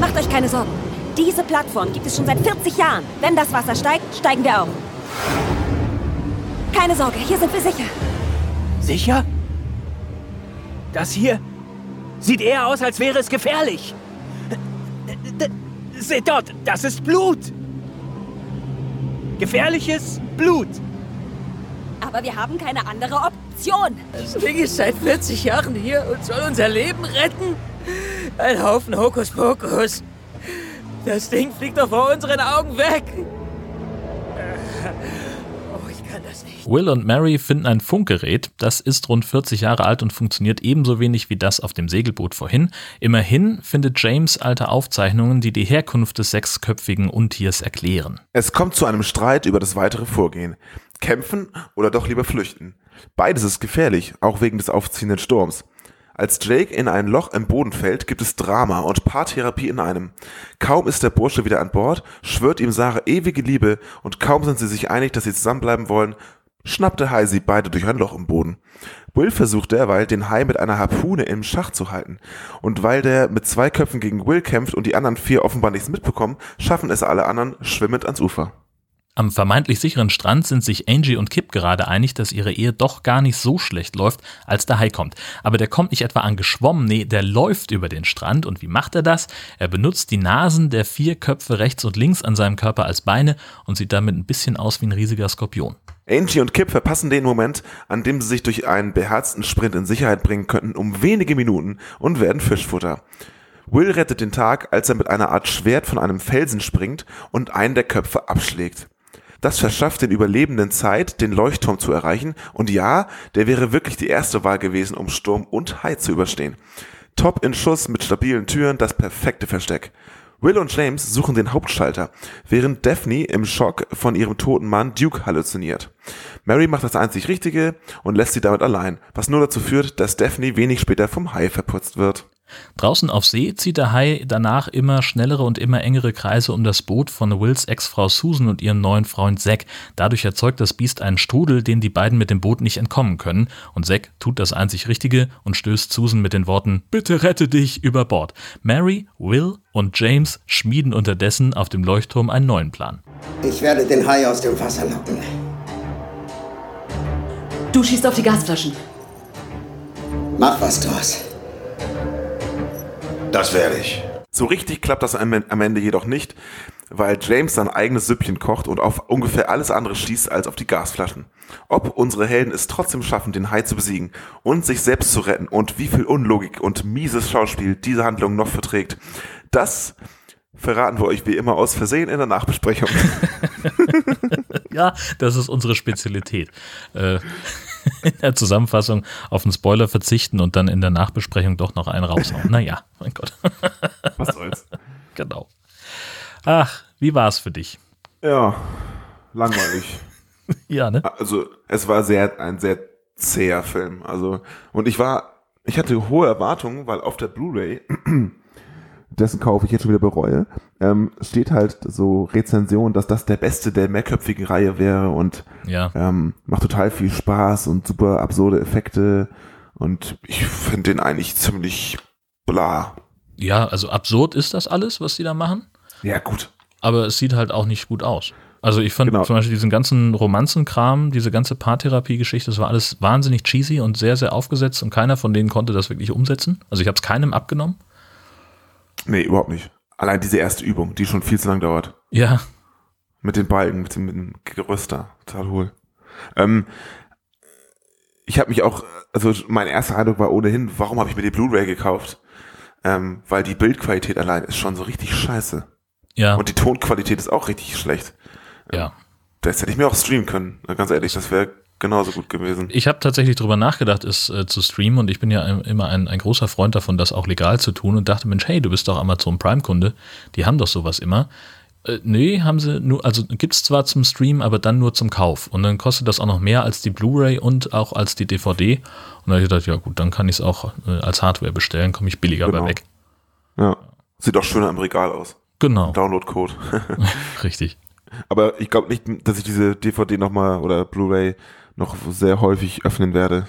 Macht euch keine Sorgen. Diese Plattform gibt es schon seit 40 Jahren. Wenn das Wasser steigt, steigen wir auch. Keine Sorge, hier sind wir sicher. Sicher? Das hier sieht eher aus, als wäre es gefährlich. D- Seht dort, das ist Blut. Gefährliches Blut. Aber wir haben keine andere Option. Das Ding ist seit 40 Jahren hier und soll unser Leben retten? Ein Haufen Hokuspokus. Das Ding fliegt doch vor unseren Augen weg. Oh, ich kann das nicht. Will und Mary finden ein Funkgerät, das ist rund 40 Jahre alt und funktioniert ebenso wenig wie das auf dem Segelboot vorhin. Immerhin findet James alte Aufzeichnungen, die die Herkunft des sechsköpfigen Untiers erklären. Es kommt zu einem Streit über das weitere Vorgehen. Kämpfen oder doch lieber flüchten. Beides ist gefährlich, auch wegen des aufziehenden Sturms. Als Jake in ein Loch im Boden fällt, gibt es Drama und Paartherapie in einem. Kaum ist der Bursche wieder an Bord, schwört ihm Sarah ewige Liebe und kaum sind sie sich einig, dass sie zusammenbleiben wollen, schnappt der Hai sie beide durch ein Loch im Boden. Will versucht derweil, den Hai mit einer Harpune im Schach zu halten. Und weil der mit zwei Köpfen gegen Will kämpft und die anderen vier offenbar nichts mitbekommen, schaffen es alle anderen schwimmend ans Ufer. Am vermeintlich sicheren Strand sind sich Angie und Kip gerade einig, dass ihre Ehe doch gar nicht so schlecht läuft, als der Hai kommt. Aber der kommt nicht etwa angeschwommen, nee, der läuft über den Strand. Und wie macht er das? Er benutzt die Nasen der vier Köpfe rechts und links an seinem Körper als Beine und sieht damit ein bisschen aus wie ein riesiger Skorpion. Angie und Kip verpassen den Moment, an dem sie sich durch einen beherzten Sprint in Sicherheit bringen könnten, um wenige Minuten und werden Fischfutter. Will rettet den Tag, als er mit einer Art Schwert von einem Felsen springt und einen der Köpfe abschlägt. Das verschafft den Überlebenden Zeit, den Leuchtturm zu erreichen. Und ja, der wäre wirklich die erste Wahl gewesen, um Sturm und Hai zu überstehen. Top in Schuss mit stabilen Türen, das perfekte Versteck. Will und James suchen den Hauptschalter, während Daphne im Schock von ihrem toten Mann Duke halluziniert. Mary macht das einzig Richtige und lässt sie damit allein, was nur dazu führt, dass Daphne wenig später vom Hai verputzt wird. Draußen auf See zieht der Hai danach immer schnellere und immer engere Kreise um das Boot von Wills Ex-Frau Susan und ihrem neuen Freund Zack. Dadurch erzeugt das Biest einen Strudel, den die beiden mit dem Boot nicht entkommen können. Und Zack tut das einzig Richtige und stößt Susan mit den Worten Bitte rette dich über Bord. Mary, Will und James schmieden unterdessen auf dem Leuchtturm einen neuen Plan. Ich werde den Hai aus dem Wasser locken. Du schießt auf die Gasflaschen. Mach was draus. Das werde ich. So richtig klappt das am Ende jedoch nicht, weil James sein eigenes Süppchen kocht und auf ungefähr alles andere schießt als auf die Gasflaschen. Ob unsere Helden es trotzdem schaffen, den Hai zu besiegen und sich selbst zu retten und wie viel Unlogik und mieses Schauspiel diese Handlung noch verträgt, das verraten wir euch wie immer aus Versehen in der Nachbesprechung. Ja, das ist unsere Spezialität. Äh, in der Zusammenfassung auf den Spoiler verzichten und dann in der Nachbesprechung doch noch einen raushauen. Naja, mein Gott. Was soll's. Genau. Ach, wie war's für dich? Ja, langweilig. Ja, ne? Also es war sehr ein sehr zäher Film. Also und ich war, ich hatte hohe Erwartungen, weil auf der Blu-ray, dessen Kauf ich jetzt schon wieder bereue, ähm, steht halt so Rezension, dass das der beste der mehrköpfigen Reihe wäre und Ja. ähm, macht total viel Spaß und super absurde Effekte und ich finde den eigentlich ziemlich bla. Ja, also absurd ist das alles, was die da machen. Ja gut. aber es sieht halt auch nicht gut aus. Also ich fand Genau. zum Beispiel diesen ganzen Romanzenkram, diese ganze Paartherapie-Geschichte, das war alles wahnsinnig cheesy und sehr, sehr aufgesetzt und keiner von denen konnte das wirklich umsetzen. Also ich habe es keinem abgenommen. Nee, überhaupt nicht. Allein diese erste Übung, die schon viel zu lang dauert. Ja, Mit den Balken, mit dem, mit dem Gerüst da. Total hohl. Ähm, ich habe mich auch, also mein erster Eindruck war ohnehin, warum habe ich mir die Blu-ray gekauft? Ähm, weil die Bildqualität allein ist schon so richtig scheiße. ja, Und die Tonqualität ist auch richtig schlecht. ja. Das hätte ich mir auch streamen können. Ganz ehrlich, das wäre genauso gut gewesen. Ich habe tatsächlich drüber nachgedacht, es äh, zu streamen und ich bin ja im- immer ein, ein großer Freund davon, das auch legal zu tun und dachte, Mensch, hey, du bist doch Amazon Prime-Kunde, die haben doch sowas immer. Äh, nee, haben sie nur, also gibt's zwar zum Stream, aber dann nur zum Kauf. Und dann kostet das auch noch mehr als die Blu-ray und auch als die DVD. Und dann habe ich gedacht, ja gut, dann kann ich es auch äh, als Hardware bestellen, komme ich billiger Genau. bei weg. Ja. Sieht auch schöner im Regal aus. Genau, Download-Code. richtig. Aber ich glaube nicht, dass ich diese DVD nochmal oder Blu-ray noch sehr häufig öffnen werde.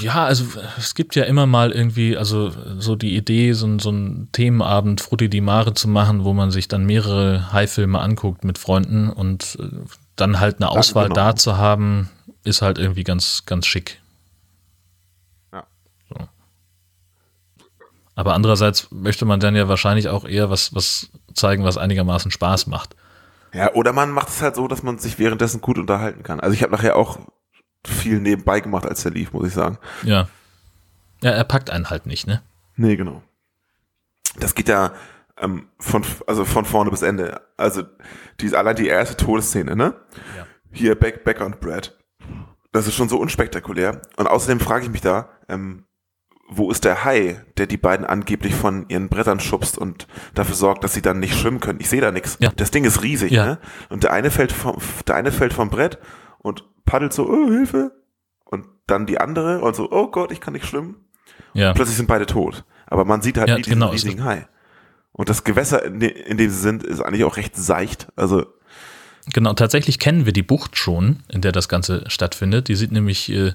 Ja, also es gibt ja immer mal irgendwie, also so die Idee, so, ein- so einen Themenabend Frutti di Mare zu machen, wo man sich dann mehrere High-Filme anguckt mit Freunden und äh, dann halt eine Auswahl genau. da zu haben, ist halt irgendwie ganz, ganz schick. Ja. So. Aber andererseits möchte man dann ja wahrscheinlich auch eher was, was zeigen, was einigermaßen Spaß macht. Ja, oder man macht es halt so, dass man sich währenddessen gut unterhalten kann. Also ich habe nachher auch viel nebenbei gemacht, als der lief, muss ich sagen. Ja. Ja, er packt einen halt nicht, ne? Nee, genau. Das geht ja ähm, von, also von vorne bis Ende. Also die, allein die erste Todesszene, ne? Ja. Hier Beck, Becker und Brad. Das ist schon so unspektakulär. Und außerdem frage ich mich da, ähm, wo ist der Hai, der die beiden angeblich von ihren Brettern schubst und dafür sorgt, dass sie dann nicht schwimmen können? Ich sehe da nichts. Ja. Das Ding ist riesig, Ja. ne? Und der eine fällt vom, der eine fällt vom Brett und paddelt so, oh, Hilfe. Und dann die andere und so, oh Gott, ich kann nicht schwimmen. Ja. Plötzlich sind beide tot. Aber man sieht halt Ja, nie diesen genau. riesigen Hai. Und das Gewässer, in, de in dem sie sind, ist eigentlich auch recht seicht. Also, Genau, tatsächlich kennen wir die Bucht schon, in der das Ganze stattfindet. Die sieht nämlich äh,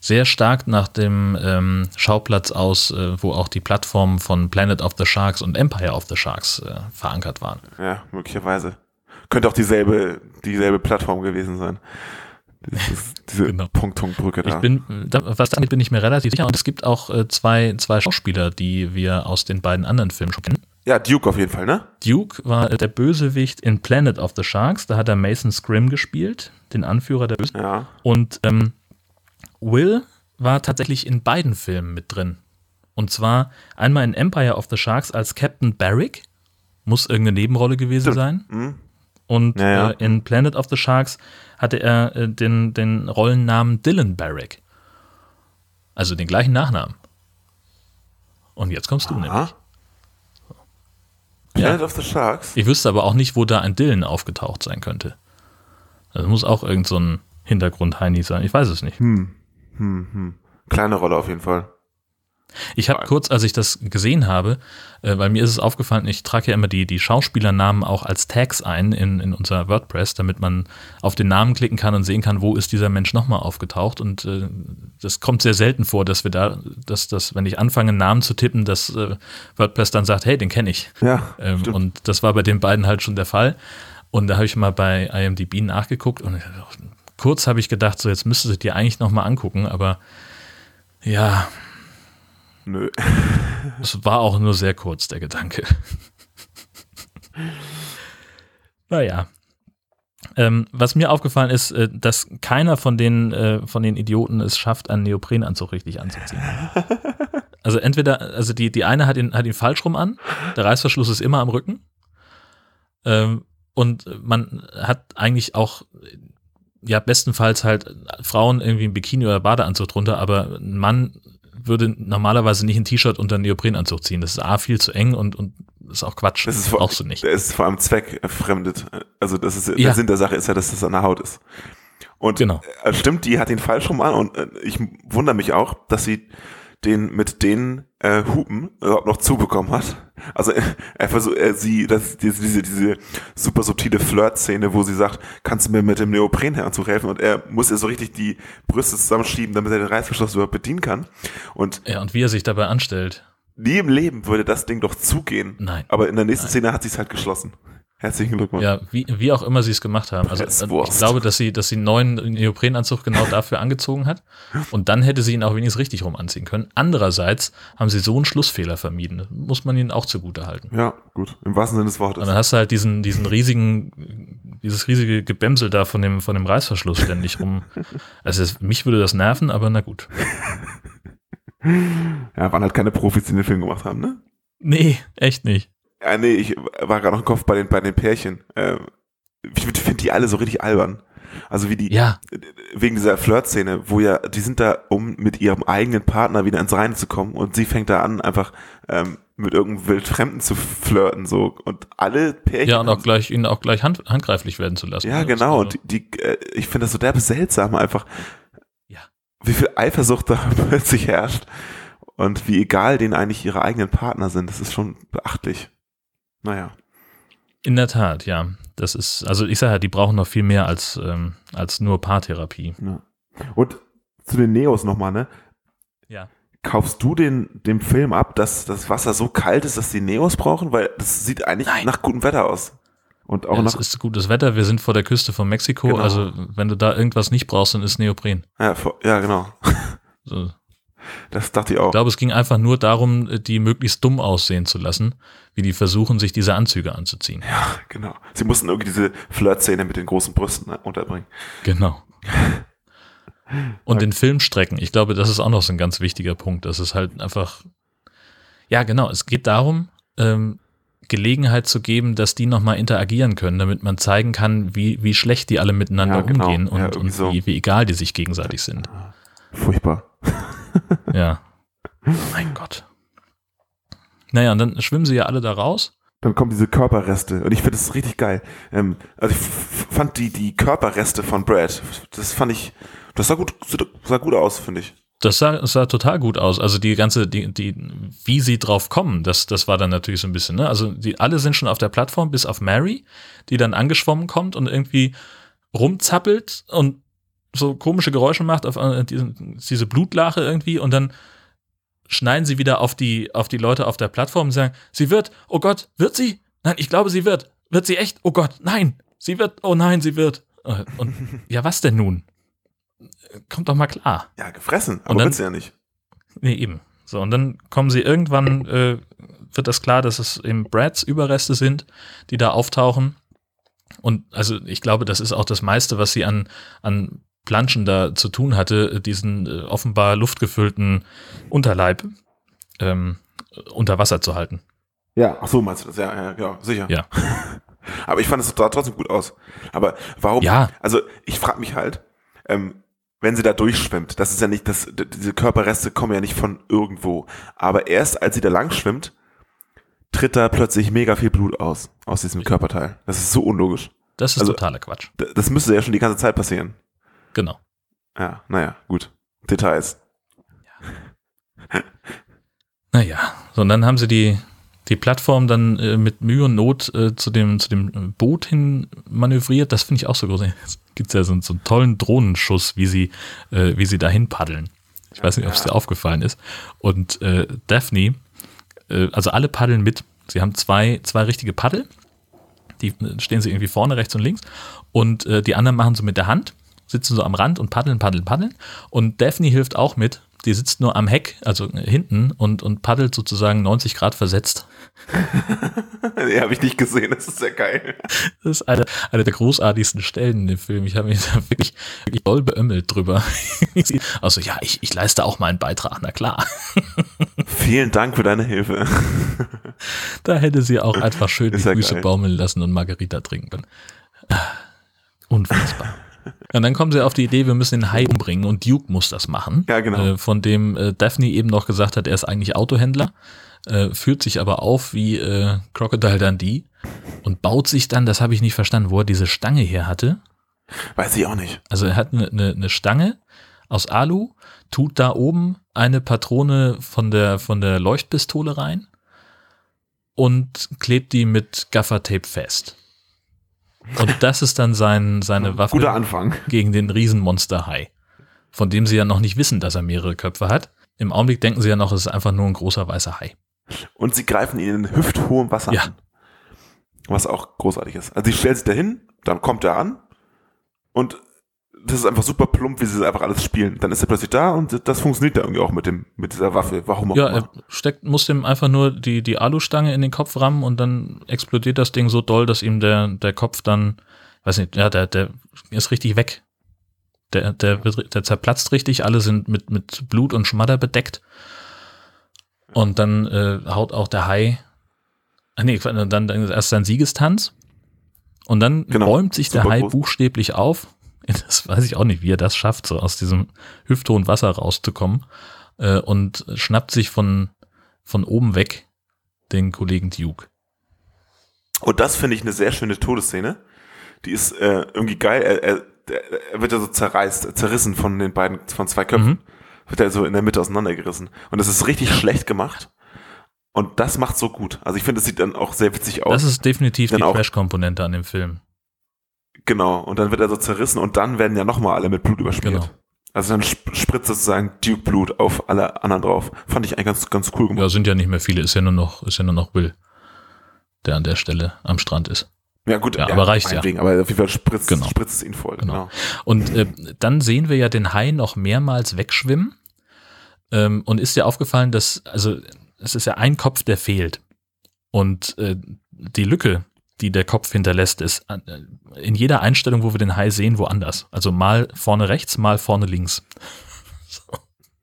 sehr stark nach dem ähm, Schauplatz aus, äh, wo auch die Plattformen von Planet of the Sharks und Empire of the Sharks äh, verankert waren. ja, möglicherweise. Könnte auch dieselbe, dieselbe Plattform gewesen sein. Dieses, diese Genau. Punktpunktbrücke da. Ich bin, da, was damit bin ich mir relativ sicher. Und es gibt auch äh, zwei, zwei Schauspieler, die wir aus den beiden anderen Filmen schon kennen. ja, Duke auf jeden Fall, ne? Duke war der Bösewicht in Planet of the Sharks. Da hat er Mason Scrim gespielt, den Anführer der Bösen. Ja. Und ähm, Will war tatsächlich in beiden Filmen mit drin. Und zwar einmal in Empire of the Sharks als Captain Barrick. Muss irgendeine Nebenrolle gewesen sein. Mhm. Und Ja, ja. Äh, in Planet of the Sharks hatte er äh, den, den Rollennamen Dylan Barrick. Also den gleichen Nachnamen. Und jetzt kommst du nämlich. Ja. Planet of the Sharks? Ich wüsste aber auch nicht, wo da ein Dylan aufgetaucht sein könnte. Das muss auch irgend so ein Hintergrund-Heini sein. Ich weiß es nicht. Hm, hm. Kleine Rolle auf jeden Fall. Ich habe kurz, als ich das gesehen habe, äh, weil mir ist es aufgefallen, ich trage ja immer die, die Schauspielernamen auch als Tags ein in, in unser WordPress, damit man auf den Namen klicken kann und sehen kann, wo ist dieser Mensch nochmal aufgetaucht. Und äh, das kommt sehr selten vor, dass wir da, dass das, wenn ich anfange, einen Namen zu tippen, dass äh, WordPress dann sagt, hey, den kenne ich. Ja, Ähm, und das war bei den beiden halt schon der Fall. Und da habe ich mal bei IMDb nachgeguckt und kurz habe ich gedacht, so jetzt müsstest du dir eigentlich nochmal angucken, aber ja, Nö. es war auch nur sehr kurz, der Gedanke. naja. Ähm, was mir aufgefallen ist, äh, dass keiner von den, äh, von den Idioten es schafft, einen Neoprenanzug richtig anzuziehen. Also entweder, also die, die eine hat ihn, hat ihn falsch rum an, der Reißverschluss ist immer am Rücken. Ähm, und man hat eigentlich auch, ja, bestenfalls halt Frauen irgendwie ein Bikini oder Badeanzug drunter, aber ein Mann würde normalerweise nicht ein T-Shirt unter einen Neoprenanzug ziehen. Das ist A, viel zu eng und, und ist auch Quatsch. Das ist vor, Brauchst du nicht. Der ist vor allem zweckfremdet. Also das ist Ja. der Sinn der Sache ist ja, dass das an der Haut ist. Und Genau. äh, stimmt, die hat ihn falsch rum an und äh, ich wundere mich auch, dass sie den mit den äh, Hupen überhaupt noch zubekommen hat. Also äh, er versucht, äh, sie, das, diese, diese, diese super subtile Flirt-Szene, wo sie sagt, kannst du mir mit dem Neoprenanzug helfen? Und er muss ihr so richtig die Brüste zusammenschieben, damit er den Reißverschluss überhaupt bedienen kann. Und Ja, und wie er sich dabei anstellt. nie im Leben würde das Ding doch zugehen. Nein. Aber in der nächsten Szene hat sie es halt geschlossen. Herzlichen Glückwunsch. Ja, wie, wie auch immer sie es gemacht haben. Also äh, ich glaube, dass sie, dass sie einen neuen Neoprenanzug genau dafür angezogen hat. Und dann hätte sie ihn auch wenigstens richtig rum anziehen können. Andererseits haben sie so einen Schlussfehler vermieden. Das muss man ihnen auch zugute halten. Ja, gut. Im wahrsten Sinne des Wortes. Und dann hast du halt diesen, diesen riesigen, dieses riesige Gebämsel da von dem, von dem Reißverschluss ständig rum. Also es, mich würde das nerven, aber na gut. Ja, waren halt keine Profis, die den Film gemacht haben, ne? Nee, echt nicht. Ja, nee, ich war gerade noch im Kopf bei den, bei den Pärchen. Ähm, ich finde die alle so richtig albern. Also wie die, Ja. wegen dieser Flirt-Szene, wo ja, die sind da, um mit ihrem eigenen Partner wieder ins Reine zu kommen und sie fängt da an, einfach ähm, mit irgendeinem Wildfremden zu flirten, so. Und alle Pärchen. Ja, und auch gleich, ihn auch gleich hand, handgreiflich werden zu lassen. Ja, Das- genau. also- Und die, die äh, ich finde das so derbe seltsam einfach. Ja. Wie viel Eifersucht da plötzlich herrscht und wie egal denen eigentlich ihre eigenen Partner sind. Das ist schon beachtlich. Naja. In der Tat, ja. Das ist, also ich sage ja, die brauchen noch viel mehr als, ähm, als nur Paartherapie. Ja. Und zu den Neos nochmal, ne? Ja. Kaufst du den, dem Film ab, dass das Wasser so kalt ist, dass die Neos brauchen? Weil das sieht eigentlich Nein. nach gutem Wetter aus. Und auch Ja, es nach. ist gutes Wetter, wir sind vor der Küste von Mexiko, Genau. also wenn du da irgendwas nicht brauchst, dann ist Neopren. Ja, ja, genau. So. Das dachte ich auch. Ich glaube, es ging einfach nur darum, die möglichst dumm aussehen zu lassen, wie die versuchen, sich diese Anzüge anzuziehen. ja, genau. Sie mussten irgendwie diese Flirt-Szene mit den großen Brüsten ne, unterbringen. Genau. Und den Filmstrecken, ich glaube, das ist auch noch so ein ganz wichtiger Punkt. Das ist halt einfach, ja, genau, es geht darum, ähm, Gelegenheit zu geben, dass die nochmal interagieren können, damit man zeigen kann, wie, wie schlecht die alle miteinander Ja, genau. umgehen Ja, und, irgendwie und so. wie, wie egal die sich gegenseitig sind. Furchtbar. Ja. Mein Gott. Naja, und dann schwimmen sie ja alle da raus. Dann kommen diese Körperreste und ich finde das richtig geil. Ähm, also ich fand die, die Körperreste von Brad, das fand ich, das sah gut, sah gut aus, finde ich. Das sah, sah total gut aus. Also die ganze, die, die, wie sie drauf kommen, das, das war dann natürlich so ein bisschen, ne? Also die alle sind schon auf der Plattform, bis auf Mary, die dann angeschwommen kommt und irgendwie rumzappelt und so komische Geräusche macht auf äh, diese, diese Blutlache irgendwie und dann schneiden sie wieder auf die, auf die Leute auf der Plattform und sagen, sie wird, oh Gott, wird sie? Nein, ich glaube, sie wird. Wird sie echt? Oh Gott, nein, sie wird, oh nein, sie wird. Äh, Und ja, was denn nun? Kommt doch mal klar. Ja, gefressen, aber Und dann- wird's ja nicht. Nee, eben. So, und dann kommen sie irgendwann, äh, wird das klar, dass es eben Brads Überreste sind, die da auftauchen. Und also ich glaube, das ist auch das meiste, was sie an, an Planschen da zu tun hatte, diesen äh, offenbar luftgefüllten Unterleib. ähm, unter Wasser zu halten. Ja, ach so meinst du das? Ja, ja, ja sicher. Ja. Aber ich fand es sah trotzdem gut aus. Aber warum? Ja. Also ich frage mich halt, ähm, wenn sie da durchschwimmt, das ist ja nicht, das, diese Körperreste kommen ja nicht von irgendwo. Aber erst als sie da lang schwimmt, tritt da plötzlich mega viel Blut aus, aus diesem Körperteil. Das ist so unlogisch. Das ist Also- totaler Quatsch. Das müsste ja schon die ganze Zeit passieren. Genau. Ja, naja, gut. Details. Naja, so und dann haben sie die, die Plattform dann äh, mit Mühe und Not äh, zu, dem, zu dem Boot hin manövriert. Das finde ich auch so groß. Es gibt ja so, so einen tollen Drohnenschuss, wie sie, äh, wie sie dahin paddeln. Ich weiß nicht, ob es dir aufgefallen ist. Und äh, Daphne, äh, also alle paddeln mit. Sie haben zwei, zwei richtige Paddel. Die äh, stehen sie irgendwie vorne, rechts und links. Und äh, die anderen machen so mit der Hand, sitzen so am Rand und paddeln, paddeln, paddeln. Und Daphne hilft auch mit. Die sitzt nur am Heck, also hinten, und, und paddelt sozusagen 90 Grad versetzt. Nee, habe ich nicht gesehen. Das ist sehr geil. Das ist eine, eine der großartigsten Stellen in dem Film. Ich habe mich da wirklich, wirklich doll beömmelt drüber. Also ja, ich, ich leiste auch mal einen Beitrag, na klar. Vielen Dank für deine Hilfe. Da hätte sie auch einfach schön die Ist ja Füße geil. baumeln lassen und Margarita trinken können. Ah, Unfassbar. Und dann kommen sie auf die Idee, wir müssen den Hai umbringen und Duke muss das machen. Ja, genau. Äh, von dem äh, Daphne eben noch gesagt hat, er ist eigentlich Autohändler, äh, führt sich aber auf wie äh, Crocodile Dundee und baut sich dann, das habe ich nicht verstanden, wo er diese Stange her hatte. Weiß ich auch nicht. Also er hat eine, eine, eine Stange aus Alu, tut da oben eine Patrone von der, von der Leuchtpistole rein und klebt die mit Gaffertape fest. Und das ist dann sein, seine Waffe Guter Anfang. gegen den Riesenmonster-Hai, von dem sie ja noch nicht wissen, dass er mehrere Köpfe hat. Im Augenblick denken sie ja noch, es ist einfach nur ein großer weißer Hai. Und sie greifen ihn in hüfthohem Wasser Ja. an. Was auch großartig ist. Also sie stellt sich dahin, dann kommt er an und das ist einfach super plump, wie sie einfach alles spielen. Dann ist er plötzlich da und das funktioniert da irgendwie auch mit dem, mit dieser Waffe. Warum auch Ja, er steckt, muss dem einfach nur die, die Alustange in den Kopf rammen und dann explodiert das Ding so doll, dass ihm der, der Kopf dann, weiß nicht, ja, der, der ist richtig weg. Der, der, der zerplatzt richtig, alle sind mit, mit Blut und Schmadder bedeckt. Und dann äh, haut auch der Hai, ah, nee, dann, dann ist erst sein Siegestanz. Und dann Genau, bäumt sich der Hai groß. buchstäblich auf. Das weiß ich auch nicht, wie er das schafft, so aus diesem hüfthohen Wasser rauszukommen. Äh, und schnappt sich von, von oben weg den Kollegen Duke. Und das finde ich eine sehr schöne Todesszene. Die ist äh, irgendwie geil. Er, er, er wird ja so zerreißt, zerrissen von den beiden, von zwei Köpfen. Mhm. Wird er so in der Mitte auseinandergerissen. Und das ist richtig schlecht gemacht. Und das macht so gut. Also ich finde, es sieht dann auch sehr witzig aus. Das ist definitiv Dann die Trash-Komponente an dem Film. Genau, und dann wird er so zerrissen und dann werden ja nochmal alle mit Blut überschmiert. Genau. Also dann sp- spritzt sozusagen Duke-Blut auf alle anderen drauf. Fand ich eigentlich ganz, ganz cool gemacht. Ja, sind ja nicht mehr viele, ist ja nur noch, ist ja nur noch Will, der an der Stelle am Strand ist. Ja, gut, Ja, aber reicht ja. Aber auf jeden Fall spritzt, Genau. spritzt es ihn voll. Genau. Genau. Und äh, dann sehen wir ja den Hai noch mehrmals wegschwimmen. Ähm, und ist dir aufgefallen, dass, also es ist ja ein Kopf, der fehlt. Und äh, die Lücke, die der Kopf hinterlässt, ist äh, in jeder Einstellung, wo wir den Hai sehen, woanders. Also mal vorne rechts, mal vorne links.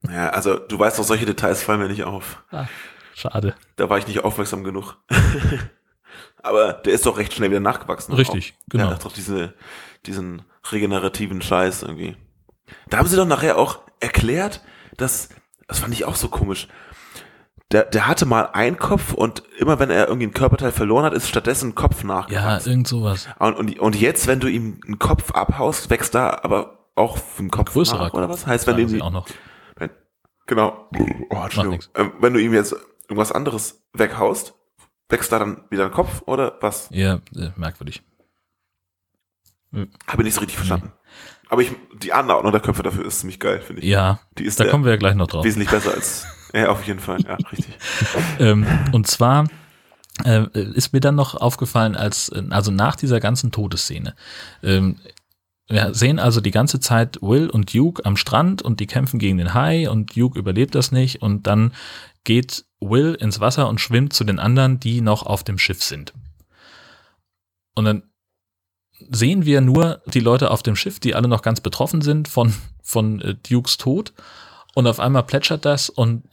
Ja, also du weißt doch, solche Details fallen mir nicht auf. Schade. Da war ich nicht aufmerksam genug. aber der ist doch recht schnell wieder nachgewachsen. Richtig, auch. genau. Der hat doch diese, diesen regenerativen Scheiß irgendwie. Da haben sie doch nachher auch erklärt, dass, das fand ich auch so komisch. Der, der hatte mal einen Kopf und immer wenn er irgendwie einen Körperteil verloren hat, ist stattdessen ein Kopf Ja, nachgewachsen. irgend sowas. Und, und, und jetzt, wenn du ihm einen Kopf abhaust, wächst da aber auch ein Kopf Größerer nach, oder Kopf. was? Heißt, wenn du ihm, auch noch. wenn, genau, oh, Entschuldigung. Ähm, wenn du ihm jetzt irgendwas anderes weghaust, wächst da dann wieder ein Kopf oder was? Ja, äh, merkwürdig. Habe ich nicht so richtig verstanden. Aber ich, die Anordnung der Köpfe dafür ist ziemlich geil, finde ich. Ja, Die ist da kommen wir ja gleich noch drauf. Wesentlich besser als, ja, auf jeden Fall, ja, richtig. ähm, und zwar äh, ist mir dann noch aufgefallen, als, also nach dieser ganzen Todesszene, ähm, wir sehen also die ganze Zeit Will und Duke am Strand und die kämpfen gegen den Hai und Duke überlebt das nicht und dann geht Will ins Wasser und schwimmt zu den anderen, die noch auf dem Schiff sind. Und dann sehen wir nur die Leute auf dem Schiff, die alle noch ganz betroffen sind von, von äh, Dukes Tod und auf einmal plätschert das und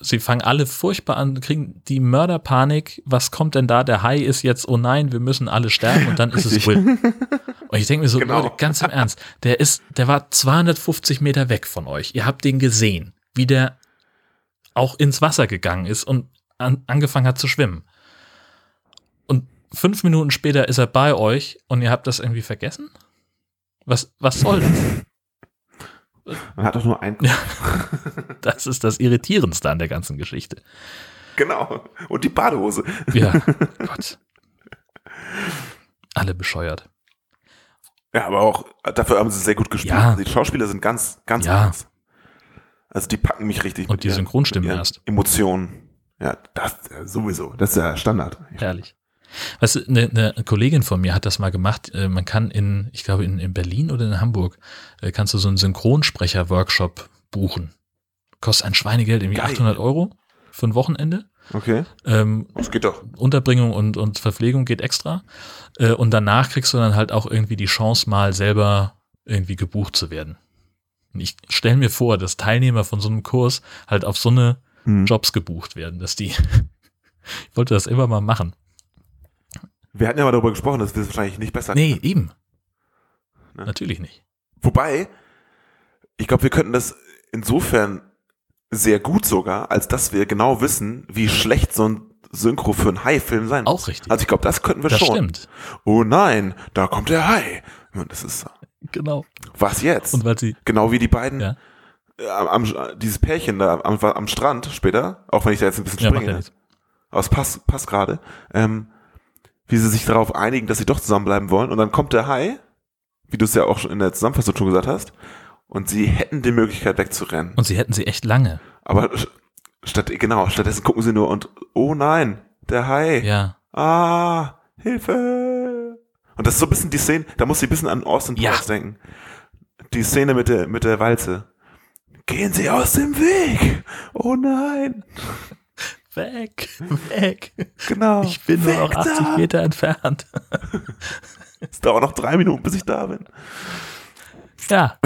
sie fangen alle furchtbar an, kriegen die Mörderpanik. Was kommt denn da? Der Hai ist jetzt, oh nein, wir müssen alle sterben und dann ist es Will. Und ich denke mir so, Genau. Leute, ganz im Ernst, der ist, der war 250 Meter weg von euch. Ihr habt den gesehen, wie der auch ins Wasser gegangen ist und an, angefangen hat zu schwimmen. Und fünf Minuten später ist er bei euch und ihr habt das irgendwie vergessen? Was, was soll das? Man hat doch nur einen. Ja. Das ist das Irritierendste an der ganzen Geschichte. Genau. Und die Badehose. Ja, Gott. Alle bescheuert. Ja, aber auch dafür haben sie sehr gut gespielt. Ja. Die Schauspieler sind ganz, ganz Ja. anders. Also die packen mich richtig Und mit die ihren- Synchronstimmen erst. Emotionen. Ja, das äh, sowieso. Das ist ja Standard. Herrlich. Weißt du, eine, eine Kollegin von mir hat das mal gemacht. Äh, Man kann in, ich glaube, in, in Berlin oder in Hamburg, äh, kannst du so einen Synchronsprecher-Workshop buchen. Kostet ein Schweinegeld, irgendwie Geil. 800 Euro für ein Wochenende. Okay. Ähm, Das geht doch. Unterbringung und, und Verpflegung geht extra. Äh, und danach kriegst du dann halt auch irgendwie die Chance, mal selber irgendwie gebucht zu werden. Und ich stelle mir vor, dass Teilnehmer von so einem Kurs halt auf so eine Hm. Jobs gebucht werden, dass die, ich wollte das immer mal machen. Wir hatten ja mal darüber gesprochen, dass wir es wahrscheinlich nicht besser Nee, eben. Ne? Natürlich nicht. Wobei, ich glaube, wir könnten das insofern sehr gut sogar, als dass wir genau wissen, wie schlecht so ein Synchro für einen Hai-Film sein muss. Auch richtig. Also ich glaube, das könnten wir Das schon. stimmt. Oh nein, da kommt der Hai. Und das ist so. Genau. Was jetzt? Und weil sie, genau wie die beiden, Ja. äh, am, am, dieses Pärchen da am, am Strand später, auch wenn ich da jetzt ein bisschen springe, ja es passt, passt gerade, ähm, wie sie sich darauf einigen, dass sie doch zusammenbleiben wollen und dann kommt der Hai, wie du es ja auch schon in der Zusammenfassung schon gesagt hast, und sie hätten die Möglichkeit wegzurennen. Und sie hätten sie echt lange. Aber statt, genau, stattdessen gucken sie nur und, oh nein, der Hai. Ja. Ah, Hilfe. Und das ist so ein bisschen die Szene, da muss ich ein bisschen an Austin Ja. Powers denken. Die Szene mit der, mit der Walze. Gehen Sie aus dem Weg. Oh nein. Weg, weg. Genau. Ich bin nur noch 80 da. Meter entfernt. Es dauert noch drei Minuten, bis ich da bin. Ja.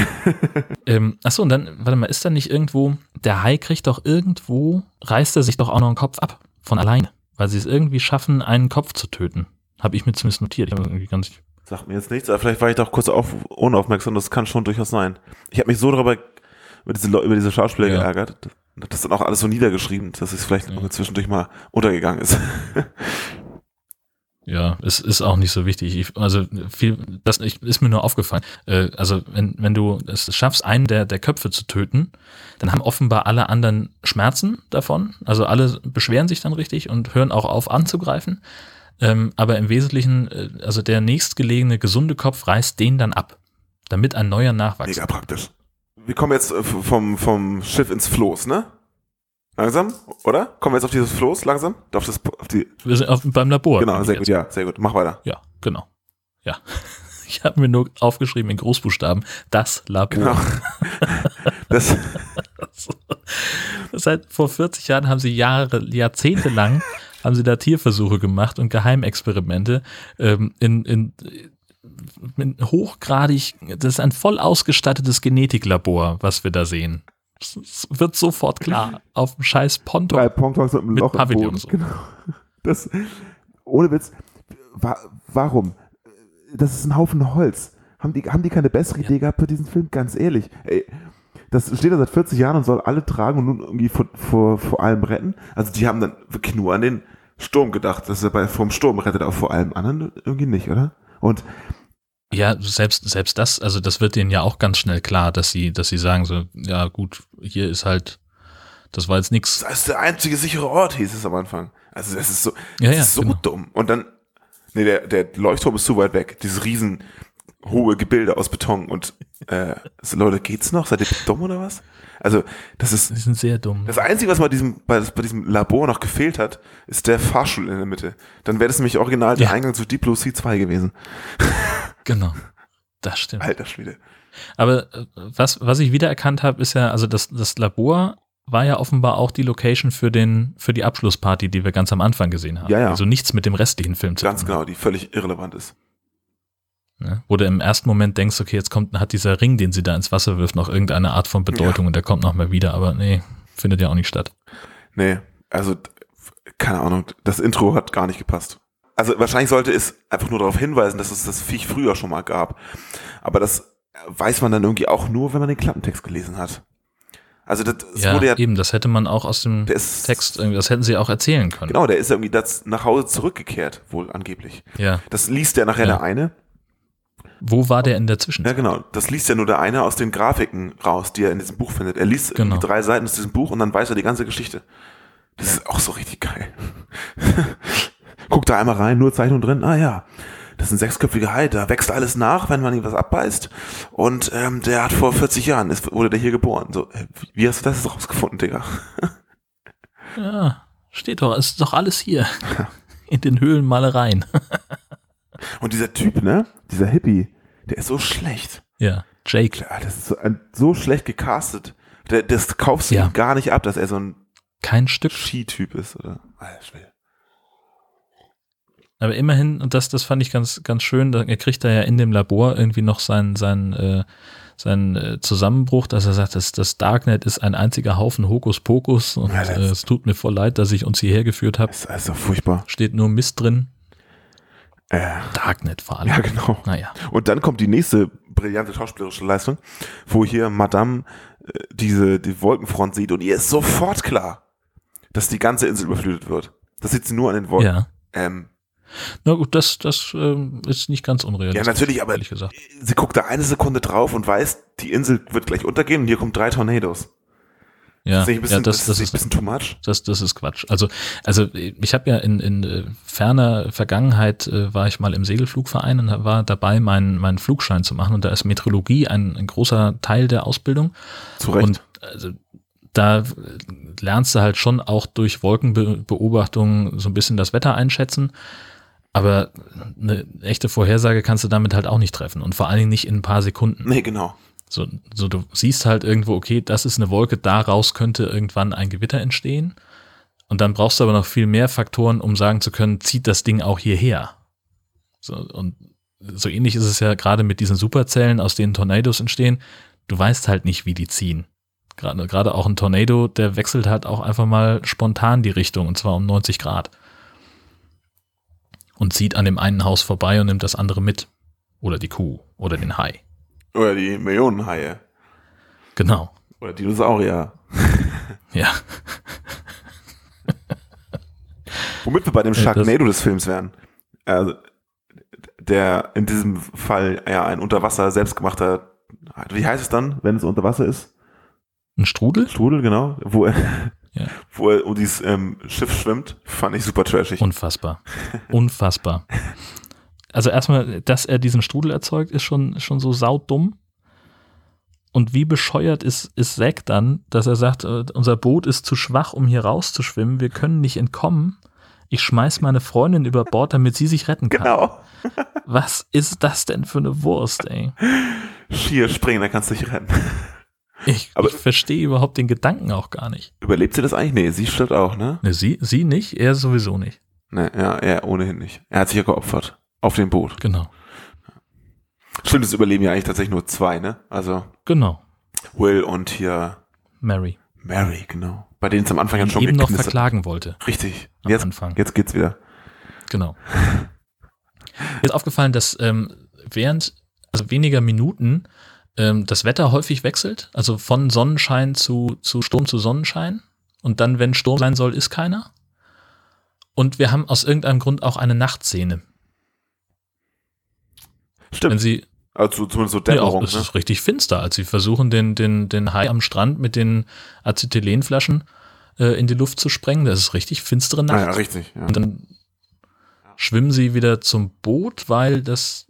ähm, achso, und dann, warte mal, ist da nicht irgendwo, der Hai kriegt doch irgendwo, reißt er sich doch auch noch einen Kopf ab. Von alleine. Weil sie es irgendwie schaffen, einen Kopf zu töten. Habe ich mir zumindest notiert. Ich irgendwie ganz, Sagt mir jetzt nichts, aber vielleicht war ich doch kurz auf, unaufmerksam, das kann schon durchaus sein. Ich habe mich so darüber, über diese, über diese Schauspieler Ja. geärgert. Das ist dann auch alles so niedergeschrieben, dass es vielleicht Ja. zwischendurch mal untergegangen ist. ja, es ist auch nicht so wichtig. Ich, also viel, das ich, ist mir nur aufgefallen. Äh, also wenn, wenn du es schaffst, einen der, der Köpfe zu töten, dann haben offenbar alle anderen Schmerzen davon. Also alle beschweren sich dann richtig und hören auch auf anzugreifen. Ähm, aber im Wesentlichen, äh, also der nächstgelegene gesunde Kopf reißt den dann ab, damit ein neuer nachwächst. Mega praktisch. Wir kommen jetzt äh, vom, vom Schiff ins Floß, ne? Langsam, oder? Kommen wir jetzt auf dieses Floß langsam? Auf das, auf die, Wir sind auf, beim Labor. genau, sehr gut, ja, sehr gut. Mach weiter. Ja, genau. Ja. Ich habe mir nur aufgeschrieben in Großbuchstaben, das Labor. Genau. Das, Seit vor 40 Jahren haben sie Jahre, Jahrzehnte lang haben sie da Tierversuche gemacht und Geheimexperimente ähm, in, in, in hochgradig, das ist ein voll ausgestattetes Genetiklabor, was wir da sehen. Es wird sofort klar. Auf dem scheiß Ponto. drei Pontoons mit einem Mit Loch im Pavillon so. Genau. Das, ohne Witz, wa warum? Das ist ein Haufen Holz. Haben die, haben die keine bessere Idee gehabt für diesen Film? Ganz ehrlich. Ey, das steht da seit 40 Jahren und soll alle tragen und nun irgendwie vor, vor, vor allem retten. Also die haben dann wirklich nur an den Sturm gedacht, dass er bei vom Sturm rettet, aber vor allem anderen irgendwie nicht, oder? Und Ja, selbst, selbst das, also das wird denen ja auch ganz schnell klar, dass sie, dass sie sagen so, ja gut, hier ist halt, das war jetzt nichts. das ist der einzige sichere Ort, hieß es am Anfang. Also das ist so, Ja, ja, ist so genau. dumm. Und dann, nee, der, der Leuchtturm ist zu weit weg. Dieses riesen hohe Gebilde aus Beton und äh, so, Leute, geht's noch? Seid ihr dumm oder was? Also, das ist Die sind sehr dumm. das Einzige, was bei diesem, bei, bei diesem Labor noch gefehlt hat, ist der Fahrstuhl in der Mitte. Dann wäre das nämlich original der Ja. Eingang zu Deep Blue Sea 2 gewesen. Genau. Das stimmt. Alter Schwede. Aber äh, was, was ich wiedererkannt habe, ist ja, also das, das Labor war ja offenbar auch die Location für den, für die Abschlussparty, die wir ganz am Anfang gesehen haben. Ja, ja. Also nichts mit dem restlichen Film zu Ganz tun. genau, die völlig irrelevant ist. Ne? Wo du im ersten Moment denkst, okay, jetzt kommt, hat dieser Ring, den sie da ins Wasser wirft, noch irgendeine Art von Bedeutung und der kommt noch mal wieder, aber nee, findet ja auch nicht statt. Nee, also keine Ahnung, das Intro hat gar nicht gepasst. Also wahrscheinlich sollte es einfach nur darauf hinweisen, dass es das Viech früher schon mal gab. Aber das weiß man dann irgendwie auch nur, wenn man den Klappentext gelesen hat. Also das, Ja, wurde ja, eben, das hätte man auch aus dem Der ist- Text, irgendwie- das hätten sie auch erzählen können. genau, der ist irgendwie das nach Hause zurückgekehrt, wohl angeblich. Ja. Das liest ja nachher Ja. der eine. Wo war der in der Ja, Zwischenzeit? genau. Das liest ja nur der eine aus den Grafiken raus, die er in diesem Buch findet. Er liest Genau. irgendwie drei Seiten aus diesem Buch und dann weiß er die ganze Geschichte. Das ist auch so richtig geil. Guckt da einmal rein, nur Zeichnung drin. Ah ja, das ist ein sechsköpfiger Hai, da wächst alles nach, wenn man ihm was abbeißt. Und ähm, der hat vor 40 Jahren, ist, wurde der hier geboren. So, äh, wie hast du das rausgefunden, Digga? Ja, steht doch, ist doch alles hier. In den Höhlenmalereien. Und dieser Typ, ne? Dieser Hippie, der ist so schlecht. Ja, Jake. Ja, Das ist so, so schlecht gecastet. Der, das kaufst du Ja. ihm gar nicht ab, dass er so ein Kein Stück. Ski-Typ ist, oder? Alter. Aber immerhin, und das, das fand ich ganz, ganz schön, er kriegt da ja in dem Labor irgendwie noch seinen, seinen, äh, seinen äh, Zusammenbruch, dass er sagt, das, das Darknet ist ein einziger Haufen Hokuspokus und Ja, äh, es tut mir voll leid, dass ich uns hierher geführt habe. Ist also furchtbar. Steht nur Mist drin. Äh, Darknet vor allem. ja, genau. Naja. Und dann kommt die nächste brillante schauspielerische Leistung, wo hier Madame äh, diese die Wolkenfront sieht und ihr ist sofort klar, dass die ganze Insel überflutet wird. Das sieht sie nur an den Wolken. Ja. Ähm, Na gut, das, das ähm, ist nicht ganz unrealistisch. ja, natürlich, aber Ehrlich gesagt. sie guckt da eine Sekunde drauf und weiß, die Insel wird gleich untergehen und hier kommen drei Tornados. Ja, Das ist nicht ein bisschen, ja das, das, das ist ein bisschen too much. Das, das ist Quatsch. Also, also ich habe ja in, in äh, ferner Vergangenheit äh, war ich mal im Segelflugverein und war dabei, meinen meinen Flugschein zu machen. Und da ist Meteorologie ein, ein großer Teil der Ausbildung. Zu Recht. Und also, da äh, lernst du halt schon auch durch Wolkenbeobachtung so ein bisschen das Wetter einschätzen. Aber eine echte Vorhersage kannst du damit halt auch nicht treffen. Und vor allen Dingen nicht in ein paar Sekunden. nee, genau. So, so du siehst halt irgendwo, okay, das ist eine Wolke, daraus könnte irgendwann ein Gewitter entstehen. Und dann brauchst du aber noch viel mehr Faktoren, um sagen zu können, zieht das Ding auch hierher. So, und so ähnlich ist es ja gerade mit diesen Superzellen, aus denen Tornados entstehen. Du weißt halt nicht, wie die ziehen. Gerade, gerade auch ein Tornado, der wechselt halt auch einfach mal spontan die Richtung und zwar um 90 Grad. Und zieht an dem einen Haus vorbei und nimmt das andere mit. Oder die Kuh oder den Hai. Oder die Millionenhaie. Genau. Oder Dinosaurier. Ja. Womit wir bei dem Sharknado des Films wären. Also, der in diesem Fall ja ein Unterwasser selbstgemachter, wie heißt es dann, wenn es unter Wasser ist? Ein Strudel? Strudel, genau. Wo er, Ja. wo er um dieses ähm, Schiff schwimmt, fand ich super trashig. Unfassbar. Unfassbar. Also erstmal, dass er diesen Strudel erzeugt, ist schon, schon so saudumm. Und wie bescheuert ist, ist Zack dann, dass er sagt, äh, unser Boot ist zu schwach, um hier rauszuschwimmen, wir können nicht entkommen. Ich schmeiß meine Freundin über Bord, damit sie sich retten kann. genau. Was ist das denn für eine Wurst, ey? Schier springen, dann kannst du dich retten. Ich, Aber- ich verstehe überhaupt den Gedanken auch gar nicht. Überlebt sie das eigentlich? Nee, sie stirbt auch, ne? Ne, sie, sie nicht, er sowieso nicht. Nee, ja, er ohnehin nicht. Er hat sich ja geopfert. Auf dem Boot. Genau. Stimmt, es überleben ja eigentlich tatsächlich nur zwei, ne? Also Genau. Will und hier Mary. Mary, genau. Bei denen es am Anfang ja schon eben noch verklagen wollte. Richtig. am Jetzt, Anfang. jetzt geht's wieder. Genau. Mir ist aufgefallen, dass ähm, während also weniger Minuten ähm, das Wetter häufig wechselt, also von Sonnenschein zu, zu Sturm zu Sonnenschein. Und dann, wenn Sturm sein soll, ist keiner. Und wir haben aus irgendeinem Grund auch eine Nachtszene. Wenn Stimmt. sie, Also zumindest so ja, Dämmerung, es ne? ist richtig finster, als sie versuchen, den, den, den Hai am Strand mit den Acetylenflaschen äh, in die Luft zu sprengen. Das ist richtig finstere Nacht. Ah, ja, richtig. Ja. Und dann schwimmen sie wieder zum Boot, weil das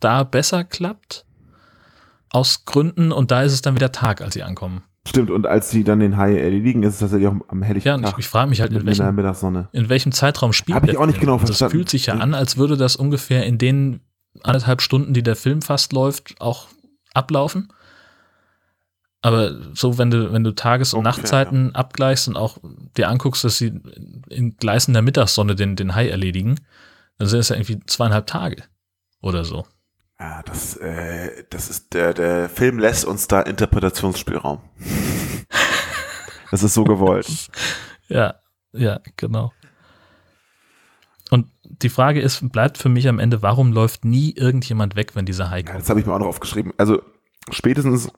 da besser klappt. Aus Gründen. Und da ist es dann wieder Tag, als sie ankommen. Stimmt, und als sie dann den Hai erledigen, ist es tatsächlich auch am helllichten Ja, Tag. ich frage mich halt, in welchem, in welchem Zeitraum spielt Hab ich auch nicht genau Das verstanden. fühlt sich ja an, als würde das ungefähr in den anderthalb Stunden, die der Film fast läuft, auch ablaufen. Aber so, wenn du, wenn du Tages- und Ungefähr, Nachtzeiten abgleichst und auch dir anguckst, dass sie in gleißender Mittagssonne den, den Hai erledigen, dann sind es ja irgendwie zweieinhalb Tage oder so. Ja, das, äh, das ist der, der Film lässt uns da Interpretationsspielraum. Das ist so gewollt. Ja, ja, genau. Und die Frage ist, bleibt für mich am Ende, warum läuft nie irgendjemand weg, wenn dieser Hai Ja, kommt? das habe ich mir auch noch aufgeschrieben. Also spätestens,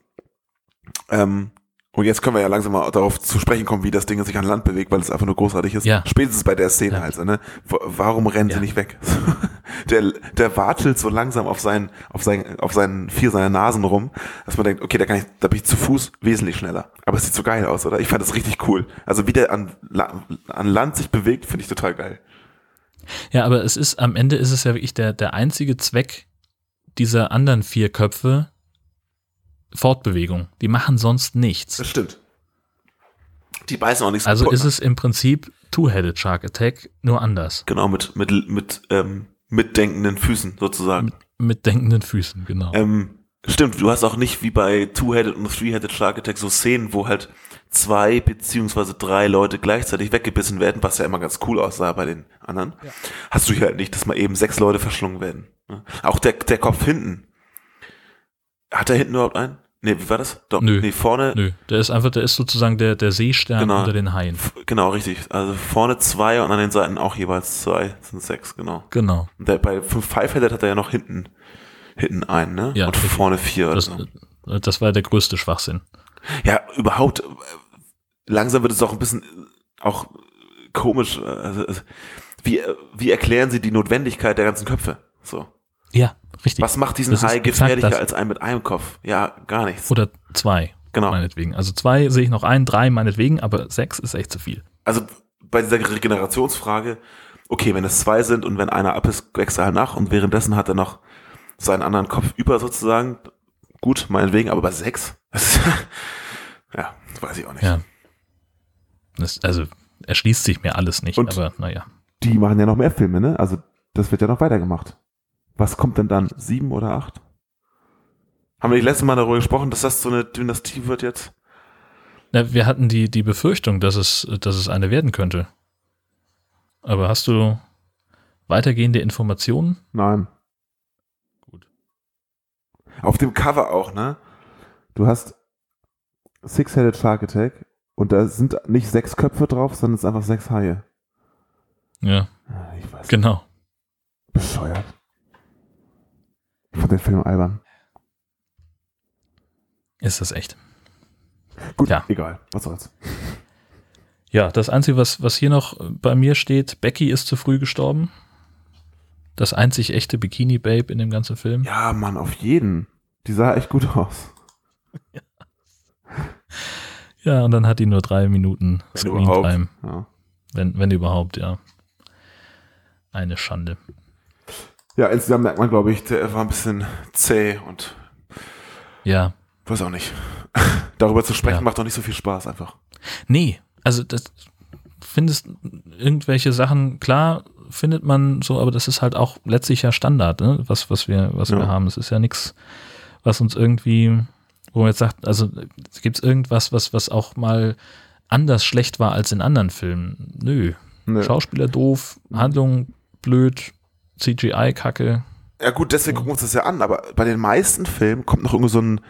ähm, und jetzt können wir ja langsam mal darauf zu sprechen kommen, wie das Ding sich an Land bewegt, weil es einfach nur großartig ist. Ja. Spätestens bei der Szene Ja. halt, ne? Warum rennen sie Ja. nicht weg? der, der watschelt so langsam auf seinen, auf seinen, auf seinen vier seiner Nasen rum, dass man denkt, okay, da kann ich, da bin ich zu Fuß wesentlich schneller. Aber es sieht so geil aus, oder? Ich fand das richtig cool. Also wie der an, an Land sich bewegt, finde ich total geil. Ja, aber es ist, am Ende ist es ja wirklich der, der einzige Zweck dieser anderen vier Köpfe Fortbewegung. Die machen sonst nichts. Das stimmt. Die beißen auch nichts Also ist es im Prinzip Two-Headed Shark Attack, nur anders. Genau, mit, mit, mit, ähm, mitdenkenden Füßen sozusagen. Mit denkenden Füßen, genau. Ähm, stimmt, du hast auch nicht wie bei Two-Headed und Three-Headed Shark Attack so Szenen, wo halt zwei beziehungsweise drei Leute gleichzeitig weggebissen werden, was ja immer ganz cool aussah bei den anderen. Hast du hier halt nicht, dass mal eben sechs Leute verschlungen werden. ne? Auch der, der Kopf hinten. Hat er hinten überhaupt einen? Nee, wie war das? Doch, Nö. nee, vorne, Nö, der ist einfach, der ist sozusagen der, der Seestern Genau. unter den Haien. f- genau, richtig. Also vorne zwei und an den Seiten auch jeweils zwei, das sind sechs, genau. Genau. Und der, bei Five-Headed hat er ja noch hinten, hinten einen, ne? Ja, und richtig. vorne vier Das, so. das war der größte Schwachsinn. Ja, überhaupt. äh, Langsam wird es auch ein bisschen äh, auch komisch. äh, Also, also, wie, wie erklären Sie die Notwendigkeit der ganzen Köpfe? So. Ja, richtig. Was macht diesen Das Hai gefährlicher als ein mit einem Kopf? Ja, gar nichts. Oder zwei, Genau. meinetwegen. Also zwei sehe ich noch ein, drei meinetwegen, aber sechs ist echt zu viel. Also bei dieser Regenerationsfrage, okay, wenn es zwei sind und wenn einer ab ist, wächst er halt nach und währenddessen hat er noch seinen anderen Kopf über sozusagen. Gut, meinetwegen, aber bei sechs? Ja, das weiß ich auch nicht. Ja. Das, also erschließt sich mir alles nicht, Und- aber naja. die machen ja noch mehr Filme, ne? Also das wird ja noch weitergemacht. Was kommt denn dann? Sieben oder acht? Haben wir die letzte Mal darüber gesprochen, dass das so eine Dynastie wird jetzt? Na, wir hatten die, die Befürchtung, dass es, dass es eine werden könnte. Aber hast du weitergehende Informationen? Nein. Gut. Auf dem Cover auch, ne? Du hast Six-Headed Shark Attack und da sind nicht sechs Köpfe drauf, sondern es sind einfach sechs Haie. Ja, Ah, Ich weiß. genau. Bescheuert. Ich fand den Film albern. Ist das echt. Gut, Ja. egal. Was soll's. Ja, das Einzige, was, was hier noch bei mir steht, Becky ist zu früh gestorben. Das einzig echte Bikini-Babe in dem ganzen Film. Ja, Mann, auf jeden. Die sah echt gut aus. Ja, und dann hat die nur drei Minuten Wenn. Screentime. Ja. Wenn, wenn überhaupt, ja. Eine Schande. Ja, insgesamt merkt man, glaube ich, der war ein bisschen zäh und Ja. weiß auch nicht. Darüber zu sprechen Ja. macht doch nicht so viel Spaß einfach. Nee, also das findest irgendwelche Sachen, klar, findet man so, aber das ist halt auch letztlich ja Standard, ne? was, was wir, was Ja. wir haben. Es ist ja nichts, was uns irgendwie, wo man jetzt sagt, also gibt es irgendwas, was, was auch mal anders schlecht war als in anderen Filmen? Nö. Nö. Schauspieler doof, Handlung blöd, CGI-Kacke. Ja gut, deswegen gucken wir uns das ja an, aber bei den meisten Filmen kommt noch irgendwie so ein,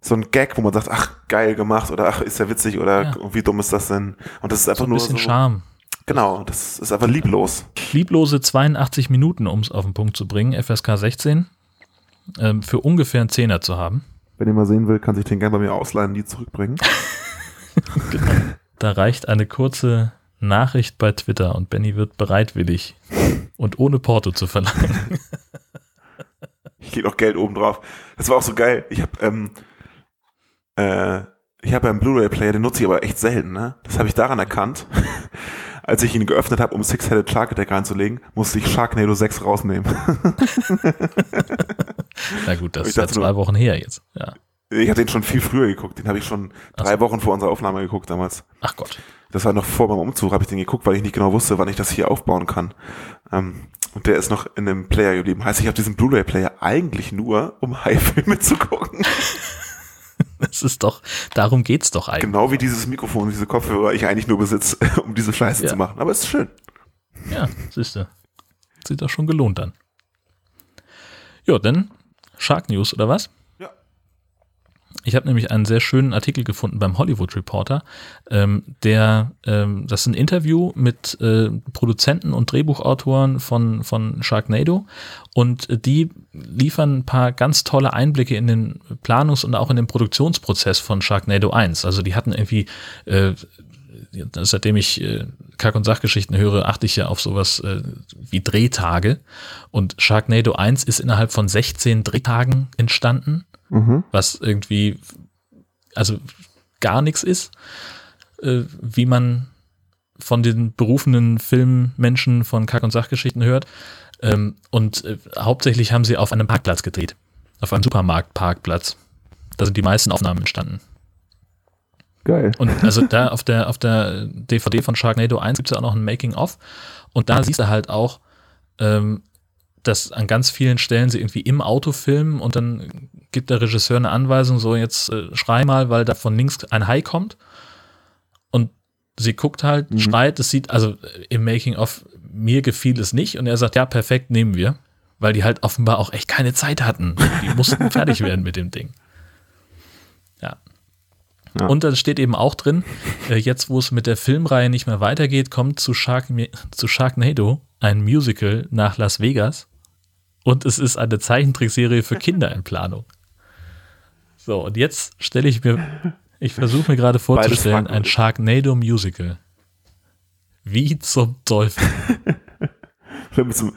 so ein Gag, wo man sagt, ach, geil gemacht oder ach, ist ja witzig oder Ja. wie dumm ist das denn? Und das ist einfach So ein nur bisschen so, Charme. Genau, das ist einfach lieblos. Lieblose 82 Minuten, um es auf den Punkt zu bringen, FSK 16, ähm, für ungefähr einen Zehner zu haben. Wenn ihr mal sehen will, kann sich den gerne bei mir ausleihen, die zurückbringen. Da reicht eine kurze Nachricht bei Twitter und Benny wird bereitwillig und ohne Porto zu verlangen. Ich leg noch Geld oben drauf. Das war auch so geil. Ich habe ähm, äh, ich habe einen Blu-ray-Player, den nutze ich aber echt selten. Ne? Das habe ich daran erkannt. Als ich ihn geöffnet habe, um Six-Headed Shark Attack reinzulegen, musste ich Sharknado 6 rausnehmen. Na gut, das ist ja zwei Wochen her jetzt. Ja. Ich habe den schon viel früher geguckt. Den habe ich schon drei so. Wochen vor unserer Aufnahme geguckt damals. Ach Gott. Das war noch vor meinem Umzug, habe ich den geguckt, weil ich nicht genau wusste, wann ich das hier aufbauen kann. Ähm, und der ist noch in einem Player geblieben. Heißt, ich habe diesen Blu-ray-Player eigentlich nur, um High-Filme zu gucken. Das ist doch, darum geht's doch eigentlich. Genau wie dieses Mikrofon, diese Kopfhörer ich eigentlich nur besitze, um diese Scheiße Ja. zu machen. Aber es ist schön. Ja, siehst du. Sieht doch schon gelohnt an. Ja, dann Shark News oder was? Ich habe nämlich einen sehr schönen Artikel gefunden beim Hollywood Reporter, ähm, der, ähm, das ist ein Interview mit äh, Produzenten und Drehbuchautoren von, von Sharknado und die liefern ein paar ganz tolle Einblicke in den Planungs- und auch in den Produktionsprozess von Sharknado 1. Also die hatten irgendwie äh, seitdem ich äh, Kack- und Sachgeschichten höre, achte ich ja auf sowas äh, wie Drehtage. Und Sharknado 1 ist innerhalb von 16 Drehtagen entstanden, Mhm. was irgendwie, also gar nichts ist, äh, wie man von den berufenen Filmmenschen von Kack- und Sachgeschichten hört. Ähm, und äh, hauptsächlich haben sie auf einem Parkplatz gedreht. Auf einem Supermarktparkplatz. Da sind die meisten Aufnahmen entstanden. Geil. Und also da auf der, auf der DVD von Sharknado 1 gibt es ja auch noch ein Making-of. Und da siehst du halt auch, ähm, dass an ganz vielen Stellen sie irgendwie im Auto filmen und dann gibt der Regisseur eine Anweisung, so jetzt äh, schrei mal, weil da von links ein Hai kommt. Und sie guckt halt, Mhm. schreit, es sieht, also im Making-of, mir gefiel es nicht. Und er sagt, ja, perfekt, nehmen wir. Weil die halt offenbar auch echt keine Zeit hatten. Die mussten fertig werden mit dem Ding. Ja. Ja. Und da steht eben auch drin, äh, jetzt wo es mit der Filmreihe nicht mehr weitergeht, kommt zu, Shark, zu Sharknado ein Musical nach Las Vegas. Und es ist eine Zeichentrickserie für Kinder in Planung. So, und jetzt stelle ich mir, ich versuche mir gerade vorzustellen, ein. Sharknado Musical. Wie zum Teufel. Mit so, einem-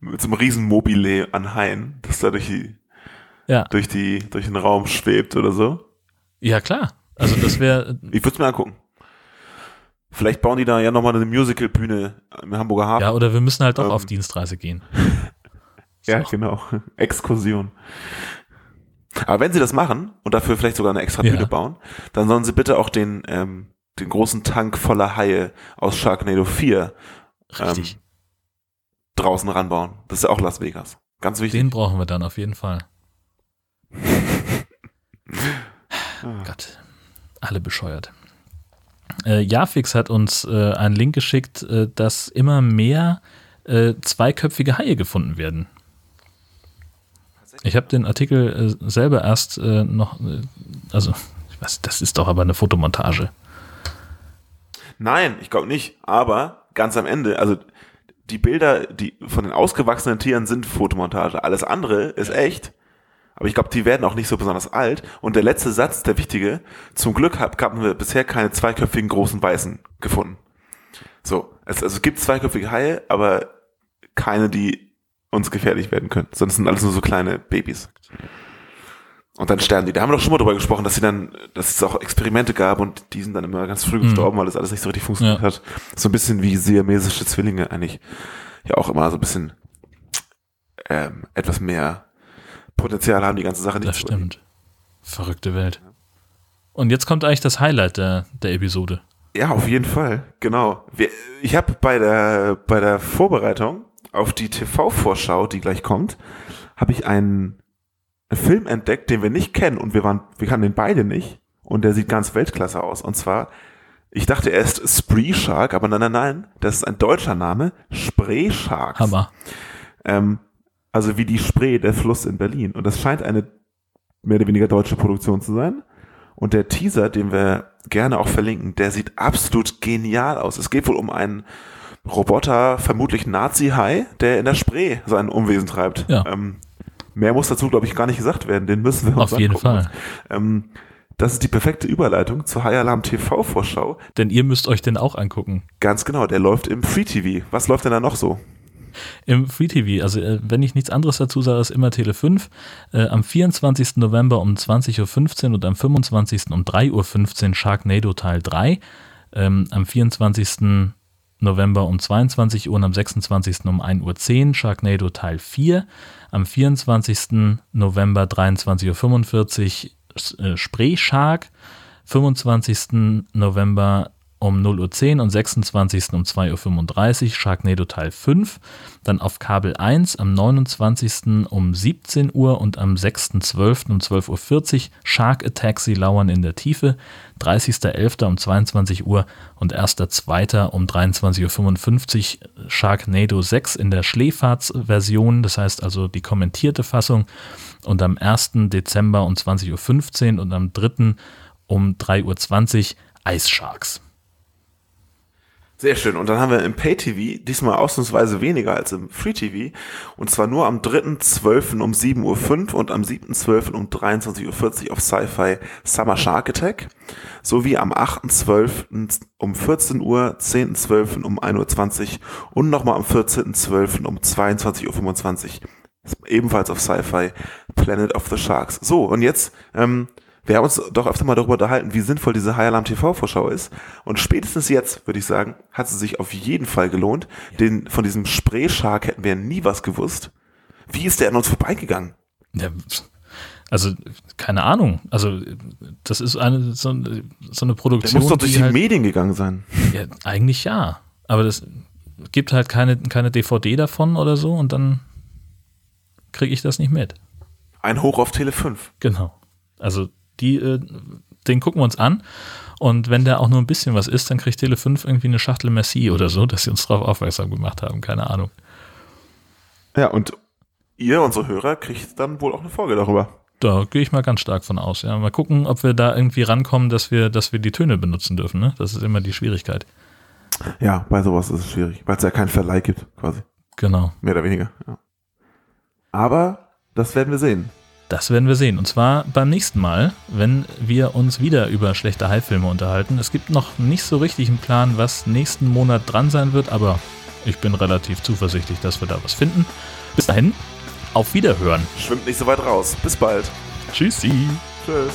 mit so einem riesen Mobile an Haien, das da durch, die, Ja, durch, die, durch den Raum schwebt oder so. ja klar. Also das wäre, Ich würde es mir angucken. Vielleicht bauen die da ja nochmal eine Musical-Bühne im Hamburger Hafen. ja, oder wir müssen halt doch Ähm. auf Dienstreise gehen. Ja, genau. Exkursion. Aber wenn sie das machen und dafür vielleicht sogar eine extra Ja. Bühne bauen, dann sollen sie bitte auch den, ähm, den großen Tank voller Haie aus Sharknado 4 Richtig. ähm, draußen ranbauen. Das ist ja auch Las Vegas. Ganz wichtig. Den brauchen wir dann auf jeden Fall. Ah. Gott, alle bescheuert. Äh, Jafix hat uns äh, einen Link geschickt, äh, dass immer mehr äh, zweiköpfige Haie gefunden werden. Ich habe den Artikel äh, selber erst äh, noch, äh, also, ich weiß, das ist doch aber eine Fotomontage. Nein, ich glaube nicht. Aber ganz am Ende, also die Bilder, die von den ausgewachsenen Tieren sind Fotomontage. Alles andere ist echt. Aber ich glaube, die werden auch nicht so besonders alt. Und der letzte Satz, der wichtige, zum Glück hab- haben wir bisher keine zweiköpfigen großen Weißen gefunden. So, es, also es gibt zweiköpfige Haie, aber keine, die uns gefährlich werden können. Sonst sind alles nur so kleine Babys. Und dann sterben die. Da haben wir doch schon mal drüber gesprochen, dass sie dann, dass es auch Experimente gab und die sind dann immer ganz früh gestorben, weil das alles nicht so richtig funktioniert Ja. hat. So ein bisschen wie siamesische Zwillinge eigentlich ja auch immer so ein bisschen ähm, etwas mehr Potenzial haben, die ganze Sache nicht Das stimmt. Verrückte Welt. Und jetzt kommt eigentlich das Highlight der, der Episode. Ja, auf jeden Fall, genau. Wir, ich habe bei der, bei der Vorbereitung auf die TV-Vorschau, die gleich kommt, habe ich einen Film entdeckt, den wir nicht kennen und wir waren, wir kannten den beide nicht und der sieht ganz Weltklasse aus. Und zwar, ich dachte erst Spree Shark, aber nein, nein, nein, das ist ein deutscher Name, Spree Sharks. Hammer. Ähm, also wie die Spree, der Fluss in Berlin. Und das scheint eine mehr oder weniger deutsche Produktion zu sein. Und der Teaser, den wir gerne auch verlinken, der sieht absolut genial aus. Es geht wohl um einen Roboter, vermutlich Nazi-Hai, der in der Spree sein Umwesen treibt. Ja. Ähm, mehr muss dazu, glaube ich, gar nicht gesagt werden. Den müssen wir uns Auf jeden angucken. Fall. Ähm, das ist die perfekte Überleitung zur High Alarm TV-Vorschau. Denn ihr müsst euch den auch angucken. Ganz genau, der läuft im Free TV. Was läuft denn da noch so? Im Free TV, also äh, wenn ich nichts anderes dazu sage, ist immer Tele 5. Äh, am 24. November um 20.15 Uhr und am 25. um 3.15 Uhr Sharknado Teil 3. Ähm, am 24. November um 22 Uhr und am 26. um 1.10 Uhr Sharknado Teil 4. Am 24. November 23.45 Uhr Spree Shark. 25. November um 0.10 Uhr und 26. um 2.35 Uhr Sharknado Teil 5. Dann auf Kabel 1 am 29. um 17 Uhr und am 6.12. um 12.40 Uhr Shark Attack, sie lauern in der Tiefe. 30.11. um 22 Uhr und 1.2. um 23.55 Uhr Sharknado 6 in der Schläferz-Version, das heißt also die kommentierte Fassung. Und am 1. Dezember um 20.15 Uhr und am 3. um 3.20 Uhr Ice Sharks. Sehr schön. Und dann haben wir im Pay-TV diesmal ausnahmsweise weniger als im Free-TV. Und zwar nur am 3.12. um 7.05 Uhr und am 7.12. um 23.40 Uhr auf Sci-Fi Summer Shark Attack. Sowie am 8.12. um 14 Uhr, 10.12. um 1.20 Uhr und nochmal am 14.12. um 22.25 Uhr. Ebenfalls auf Sci-Fi Planet of the Sharks. So, und jetzt ähm, wir haben uns doch öfter mal darüber unterhalten, wie sinnvoll diese High Alarm TV-Vorschau ist. Und spätestens jetzt, würde ich sagen, hat sie sich auf jeden Fall gelohnt. Den, von diesem Spray-Shark hätten wir nie was gewusst. Wie ist der an uns vorbeigegangen? Ja, also, keine Ahnung. Also, das ist eine, so, so eine Produktion. Der muss doch durch die, halt, Medien gegangen sein. Ja, eigentlich ja. Aber das gibt halt keine, keine DVD davon oder so und dann kriege ich das nicht mit. Ein Hoch auf Tele 5. Genau. Also die, äh, den gucken wir uns an. Und wenn der auch nur ein bisschen was ist, dann kriegt Tele 5 irgendwie eine Schachtel Merci oder so, dass sie uns darauf aufmerksam gemacht haben. Keine Ahnung. Ja, und ihr, unsere Hörer, kriegt dann wohl auch eine Folge darüber. Da gehe ich mal ganz stark von aus. Ja, mal gucken, ob wir da irgendwie rankommen, dass wir, dass wir die Töne benutzen dürfen. Ne? Das ist immer die Schwierigkeit. Ja, bei sowas ist es schwierig, weil es ja keinen Verleih gibt, quasi. Genau. Mehr oder weniger. Ja. Aber das werden wir sehen. Das werden wir sehen. Und zwar beim nächsten Mal, wenn wir uns wieder über schlechte Hai-Filme unterhalten. Es gibt noch nicht so richtig einen Plan, was nächsten Monat dran sein wird, aber ich bin relativ zuversichtlich, dass wir da was finden. Bis dahin, auf Wiederhören. Schwimmt nicht so weit raus. Bis bald. Tschüssi. Tschüss.